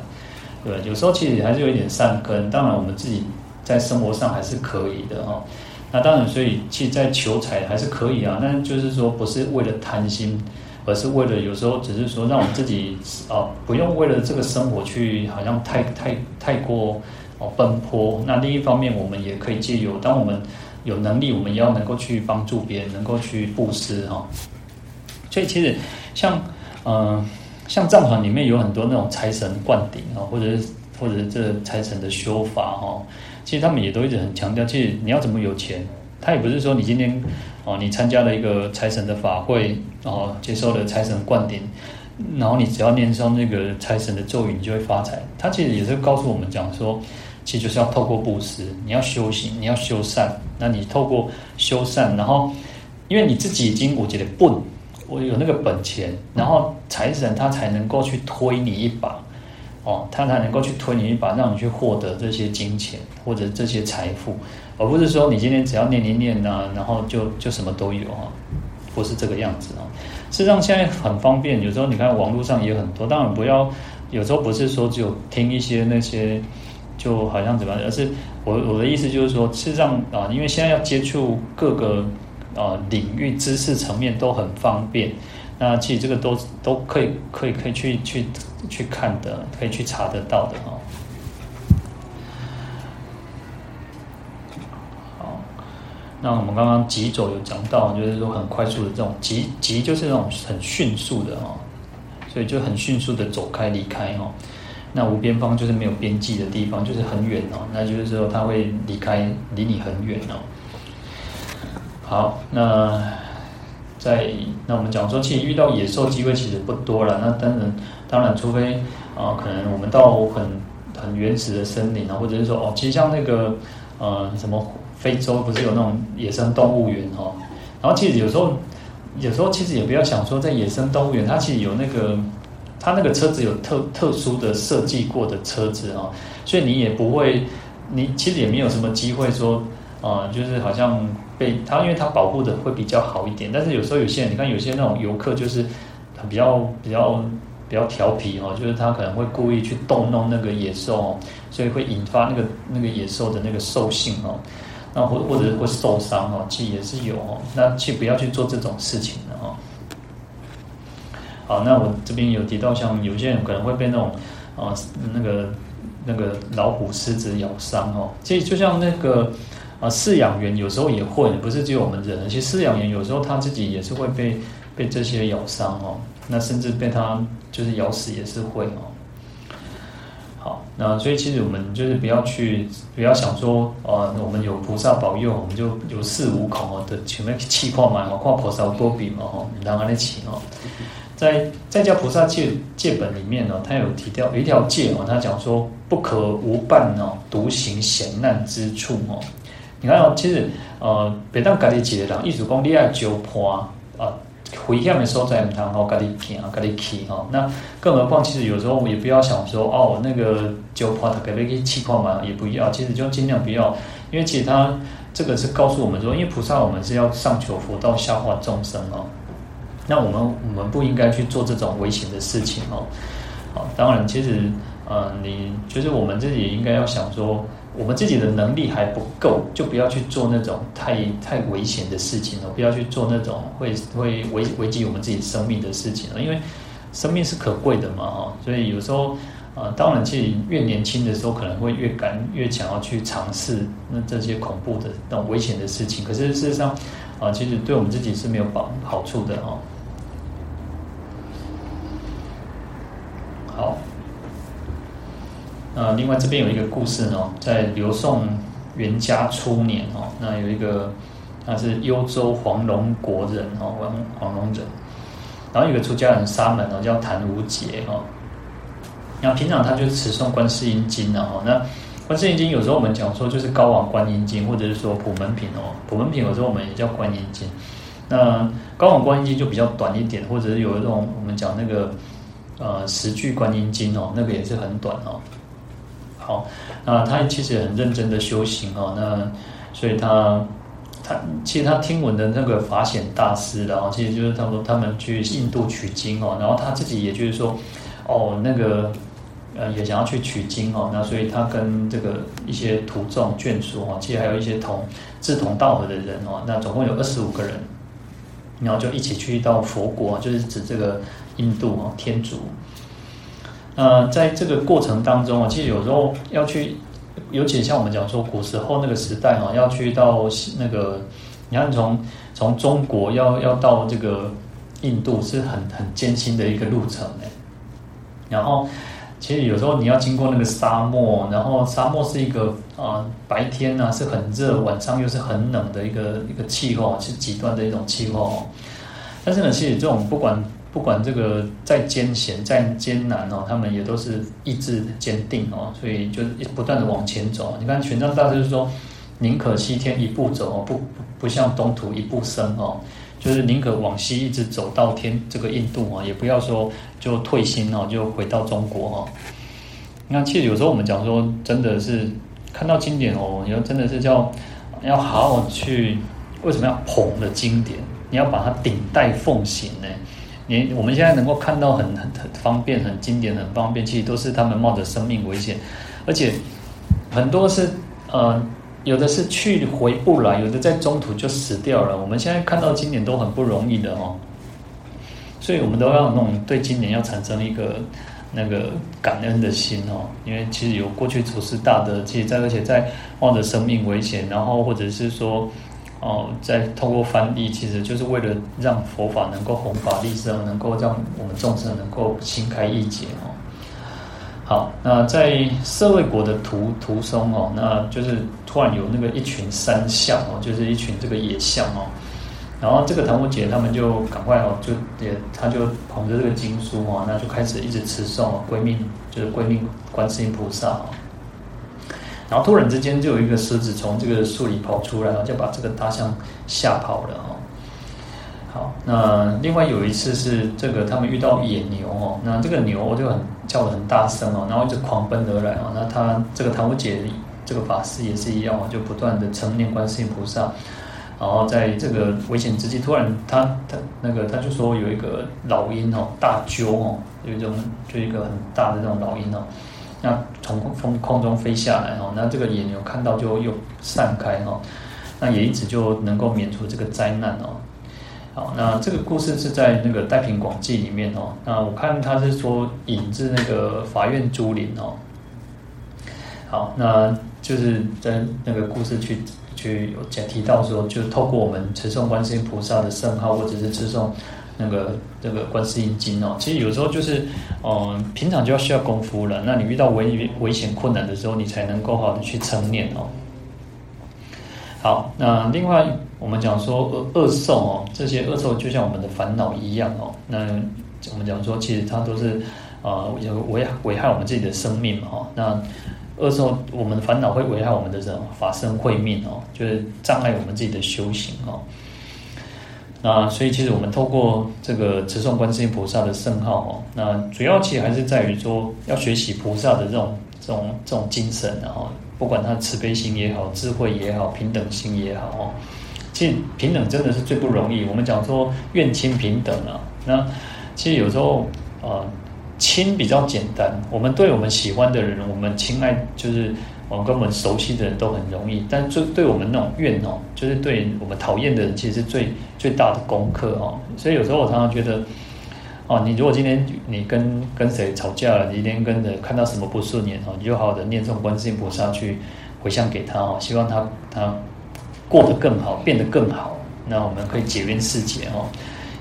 对，有时候其实还是有一点善根。当然，我们自己在生活上还是可以的哈。那当然，所以其实，在求财还是可以啊。但就是说，不是为了贪心，而是为了有时候只是说让我们自己啊，不用为了这个生活去好像太太太过哦奔波。那另一方面，我们也可以借由当我们有能力，我们要能够去帮助别人，能够去布施哈。所以其实像嗯、像藏传里面有很多那种财神灌顶啊，或者或者这财神的修法哈，其实他们也都一直很强调，其实你要怎么有钱，他也不是说你今天。哦，你参加了一个财神的法会，然后接受了财神灌顶，然后你只要念上那个财神的咒语，你就会发财。他其实也是告诉我们讲说，其实就是要透过布施，你要修行，你要修善。那你透过修善，然后因为你自己已经我觉得笨，我有那个本钱，然后财神他才能够去推你一把，哦，他才能够去推你一把，让你去获得这些金钱或者这些财富。而不是说你今天只要念一念呐、啊，然后就就什么都有啊，不是这个样子啊。事实上现在很方便，有时候你看网络上也很多。当然不要，有时候不是说只有听一些那些，就好像怎么样，而是我我的意思就是说，事实上啊，因为现在要接触各个啊领域知识层面都很方便，那其实这个都都可以可以可以去去去看的，可以去查得到的啊。那我们刚刚疾走有讲到，就是说很快速的这种疾疾，就是那种很迅速的哈，所以就很迅速的走开离开哈。那无边方就是没有边际的地方，就是很远哦。那就是说他会离开，离你很远哦。好，那在那我们讲说，其实遇到野兽机会其实不多了。那当然，当然，除非啊，可能我们到很很原始的森林啊，或者是说哦，其实像那个呃什么。非洲不是有那种野生动物园哦，然后其实有时候，有时候其实也不要想说在野生动物园，它其实有那个，它那个车子有特特殊的设计过的车子哦，所以你也不会，你其实也没有什么机会说，啊，就是好像被它，因为它保护的会比较好一点。但是有时候有些人，你看有些那种游客就是比较比较比较调皮哦，就是他可能会故意去逗弄那个野兽哦，所以会引发那个那个野兽的那个兽性哦。那或或者会受伤哦，其实也是有哦。那去不要去做这种事情的哦。好，那我这边有提到，像有些人可能会被那种啊那个那个老虎、狮子咬伤哦。其实就像那个啊饲养员有时候也会，不是只有我们人，其实饲养员有时候他自己也是会被被这些咬伤哦。那甚至被他就是咬死也是会哦。好，那所以其实我们就是不要去，不要想说，呃，我们有菩萨保佑，我们就有恃无恐哦的前面气泡嘛，哦，看菩萨多比嘛，吼，让他来起哦。在在家菩萨戒戒本里面呢，他有提到有一条戒哦，他讲说不可无伴哦，独行险难之处哦。你看哦，其实呃，别当家己一个人，意思讲你爱招伴啊。危险的所在，唔通好，家己行，家己去哈。那更何况，其实有时候我们也不要想说，哦，那个就怕他给你气泡嘛，也不要。其实就尽量不要，因为其实他这个是告诉我们说，因为菩萨我们是要上求佛道，下化众生哦。那我们我们不应该去做这种危险的事情哦。好，当然，其实呃，你就是我们自己应该要想说。我们自己的能力还不够，就不要去做那种太太危险的事情了。不要去做那种会会危危及我们自己生命的事情了。因为生命是可贵的嘛，哈。所以有时候，呃，当然，其实越年轻的时候，可能会越敢越想要去尝试那这些恐怖的那种危险的事情。可是事实上，啊，其实对我们自己是没有保好处的，哈。好。呃，另外这边有一个故事呢，在刘宋元嘉初年哦，那有一个他是幽州黄龙国人哦，黄黄龙人，然后有个出家人沙门哦，叫昙无杰哦，然后平常他就持诵观世音经的哦，那观世音经有时候我们讲说就是高往观音经，或者是说普门品哦，普门品有时候我们也叫观音经，那高往观音经就比较短一点，或者是有一种我们讲那个呃十句观音经哦，那个也是很短哦。好，那他其实很认真的修行哦，那所以他他其实他听闻的那个法显大师，然后其实就是他说他们去印度取经哦，然后他自己也就是说，哦那个呃也想要去取经哦，那所以他跟这个一些徒众眷属哦，其实还有一些同志同道合的人哦，那总共有二十五个人，然后就一起去到佛国，就是指这个印度哦，天竺。呃，在这个过程当中啊，其实有时候要去，尤其像我们讲说古时候那个时代哈，要去到那个，你看从从中国要要到这个印度是很很艰辛的一个路程哎。然后，其实有时候你要经过那个沙漠，然后沙漠是一个啊、白天呢、啊、是很热，晚上又是很冷的一个一个气候，是极端的一种气候。但是呢，其实这种不管。不管这个再艰险、再艰难哦，他们也都是意志坚定哦，所以就不断的往前走。你看玄奘大师就是说，宁可西天一步走，不不向东土一步生哦，就是宁可往西一直走到天这个印度啊，也不要说就退心哦，就回到中国哈。那其实有时候我们讲说，真的是看到经典哦，你要真的是叫要好好去，为什么要捧的经典？你要把它顶戴奉行呢？你我们现在能够看到很很很方便、很经典、很方便，其实都是他们冒着生命危险，而且很多是呃，有的是去回不来，有的在中途就死掉了。我们现在看到经典都很不容易的哦，所以我们都要那种对经典要产生一个那个感恩的心哦，因为其实有过去祖师大德，其实在而且在冒着生命危险，然后或者是说。哦，在透过翻译，其实就是为了让佛法能够弘法利生，能够让我们众生能够心开意解哦。好，那在社会国的途途中哦，那就是突然有那个一群山象哦，就是一群这个野象哦。然后这个唐无姐他们就赶快哦，就也他就捧着这个经书哦，那就开始一直持诵归命，就是归命观世音菩萨哦。然后突然之间，就有一个狮子从这个树里跑出来，然后就把这个大象吓跑了哦。好，那另外有一次是这个他们遇到野牛哦，那这个牛就很叫得很大声哦，然后一直狂奔而来哦。那他这个唐无姐这个法师也是一样哦，就不断的称念观世音菩萨，然后在这个危险之际，突然他他那个他就说有一个老鹰哦，大鸠哦，有一种就一个很大的这种老鹰哦。那从空空中飞下来哈，那这个野牛看到就又散开哈，那也因此就能够免除这个灾难哦。好，那这个故事是在那个《大品广记》里面哦。那我看他是说引自那个法苑珠林哦。好，那就是在那个故事去去有讲提到说，就透过我们持诵观世音菩萨的圣号，或者是持诵。那个这个观世音经哦，其实有时候就是，嗯、平常就要需要功夫了。那你遇到危危险困难的时候，你才能够好的去称念哦。好，那另外我们讲说恶恶兽哦，这些恶兽就像我们的烦恼一样哦。那我们讲说，其实它都是啊，有、危危害我们自己的生命嘛哈。那恶兽，我们的烦恼会危害我们的什么法身慧命哦，就是障碍我们自己的修行哦。那所以其实我们透过这个持诵观世音菩萨的圣号哦，那主要其实还是在于说要学习菩萨的这种这种这种精神，然后不管他慈悲心也好，智慧也好，平等心也好哦，其实平等真的是最不容易。我们讲说愿亲平等啊，那其实有时候呃，亲比较简单，我们对我们喜欢的人，我们亲爱就是。我们跟我们熟悉的人都很容易，但就对我们那种怨哦，就是对我们讨厌的人，其实是最最大的功课哦。所以有时候我常常觉得，哦，你如果今天你跟跟谁吵架了，你今天跟着看到什么不顺眼哦，你就好好的念诵观世音菩萨去回向给他哦，希望他他过得更好，变得更好。那我们可以解冤释结哦。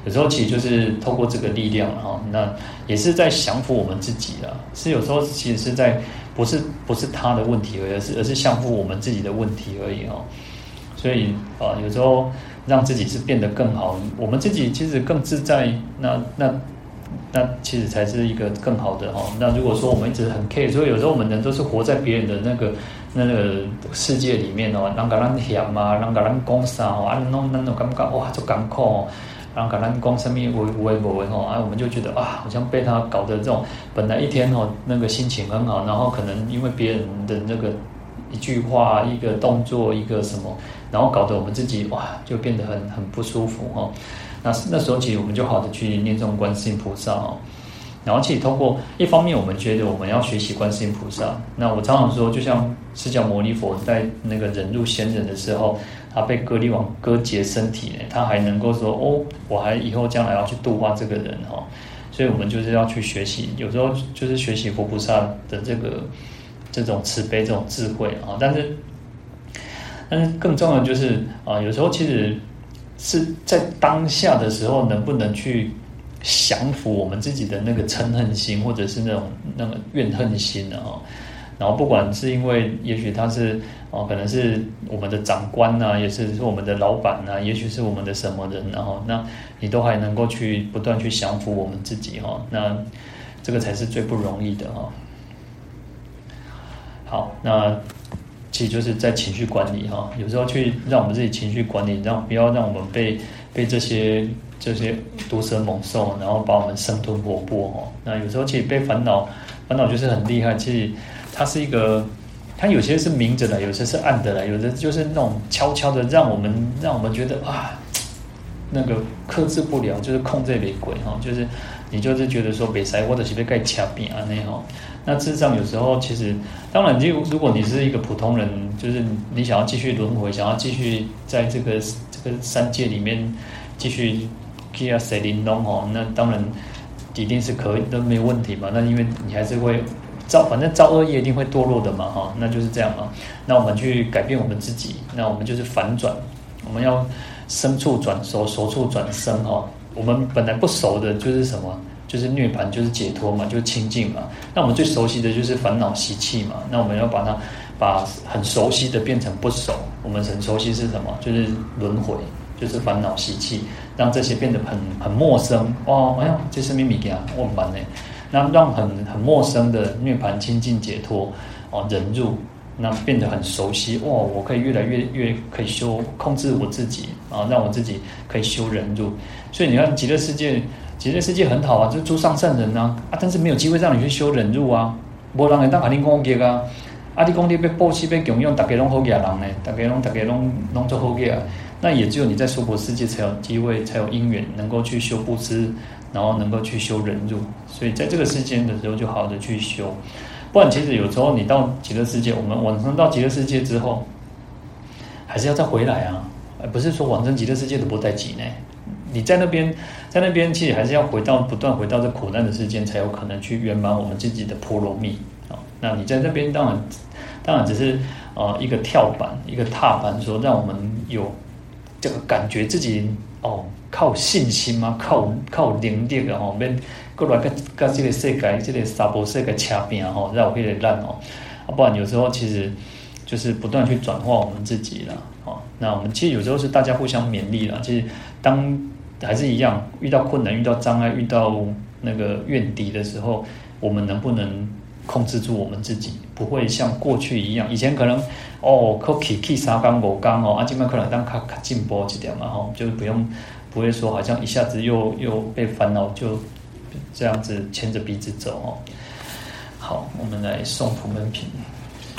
有时候其实就是透过这个力量哈，那也是在降服我们自己了。是有时候其实是在。不是不是他的问题而，是而是相互我们自己的问题而已哦。所以啊，有时候让自己是变得更好，我们自己其实更自在，那那那其实才是一个更好的哈。那如果说我们一直很 care，所以有时候我们人都是活在别人的那个那个世界里面哦，人家让嫌啊，人家让讲啥哦，啊，弄那种感觉哇，就感慨哦。然后可能光生命微微不微吼，啊，我们就觉得啊，好像被他搞得这种本来一天哦，那个心情很好，然后可能因为别人的那个一句话、一个动作、一个什么，然后搞得我们自己哇，就变得很很不舒服哈。那那时候其实我们就好的去念这种观世音菩萨哦。然后其实通过一方面，我们觉得我们要学习观世音菩萨。那我常常说，就像释迦牟尼佛在那个忍辱仙人的时候，他被歌利王割截身体呢，他还能够说：“哦，我还以后将来要去度化这个人哈。”所以，我们就是要去学习，有时候就是学习佛菩萨的这个这种慈悲、这种智慧啊。但是，但是更重要的就是啊，有时候其实是在当下的时候，能不能去。降服我们自己的那个嗔恨心，或者是那种那个怨恨心的哈，然后不管是因为，也许他是哦，可能是我们的长官呐，也是是我们的老板呐，也许是我们的什么人，然后那你都还能够去不断去降服我们自己哈，那这个才是最不容易的哈。好，那其实就是在情绪管理哈，有时候去让我们自己情绪管理，让不要让我们被被这些。这些毒蛇猛兽，然后把我们生吞活剥哦。那有时候其实被烦恼，烦恼就是很厉害。其实它是一个，它有些是明着的，有些是暗的了，有的就是那种悄悄的，让我们让我们觉得啊，那个克制不了，就是控制没鬼哈。就是你就是觉得说被塞或者是被盖掐扁啊那哈。那事实上有时候其实，当然就如果你是一个普通人，就是你想要继续轮回，想要继续在这个这个三界里面继续。去啊，谁灵弄哦？那当然一定是可以，都没问题嘛。那因为你还是会造，反正造恶业一定会堕落的嘛，哈。那就是这样嘛。那我们去改变我们自己，那我们就是反转，我们要生处转熟，熟处转生哈。我们本来不熟的，就是什么？就是涅槃，就是解脱嘛，就是清净嘛。那我们最熟悉的就是烦恼习气嘛。那我们要把它把很熟悉的变成不熟。我们很熟悉是什么？就是轮回。就是烦恼习气，让这些变得很很陌生哦。哎呀，这是秘密给啊，我们呢，那让很很陌生的涅槃清净解脱哦，忍辱，那变得很熟悉哇、我可以越来越越可以修控制我自己啊，让我自己可以修忍辱。所以你看极乐世界，极乐世界很好啊，就诸上善人呐啊，但是没有机会让你去修忍辱啊。无人会当阿你讲嘅啊，阿你讲你被布施被供养，大家拢好嘅人呢，大家拢大家拢拢做好嘅。那也只有你在娑婆世界才有机会，才有因缘能够去修布施，然后能够去修忍辱。所以在这个世间的时候，就好好的去修。不然，其实有时候你到极乐世界，我们往生到极乐世界之后，还是要再回来啊，而不是说往生极乐世界的不待急呢。你在那边，在那边其实还是要回到不断回到这苦难的世间，才有可能去圆满我们自己的波罗蜜啊。那你在那边当然，当然只是呃一个跳板，一个踏板，说让我们有。这个感觉自己哦，靠信心嘛，靠靠能力啊吼，免过来跟跟这个世界，这个娑婆世界掐边吼，让我有点烂哦。啊，不然有时候其实就是不断去转化我们自己了。哦，那我们其实有时候是大家互相勉励了。其实当还是一样，遇到困难、遇到障碍、遇到那个怨敌的时候，我们能不能？控制住我们自己，不会像过去一样。以前可能哦，可以去三缸五缸哦，啊，今麦可能当卡卡进步一点嘛吼，就是不用不会说好像一下子又又被烦恼就这样子牵着鼻子走哦。好，我们来送普门品。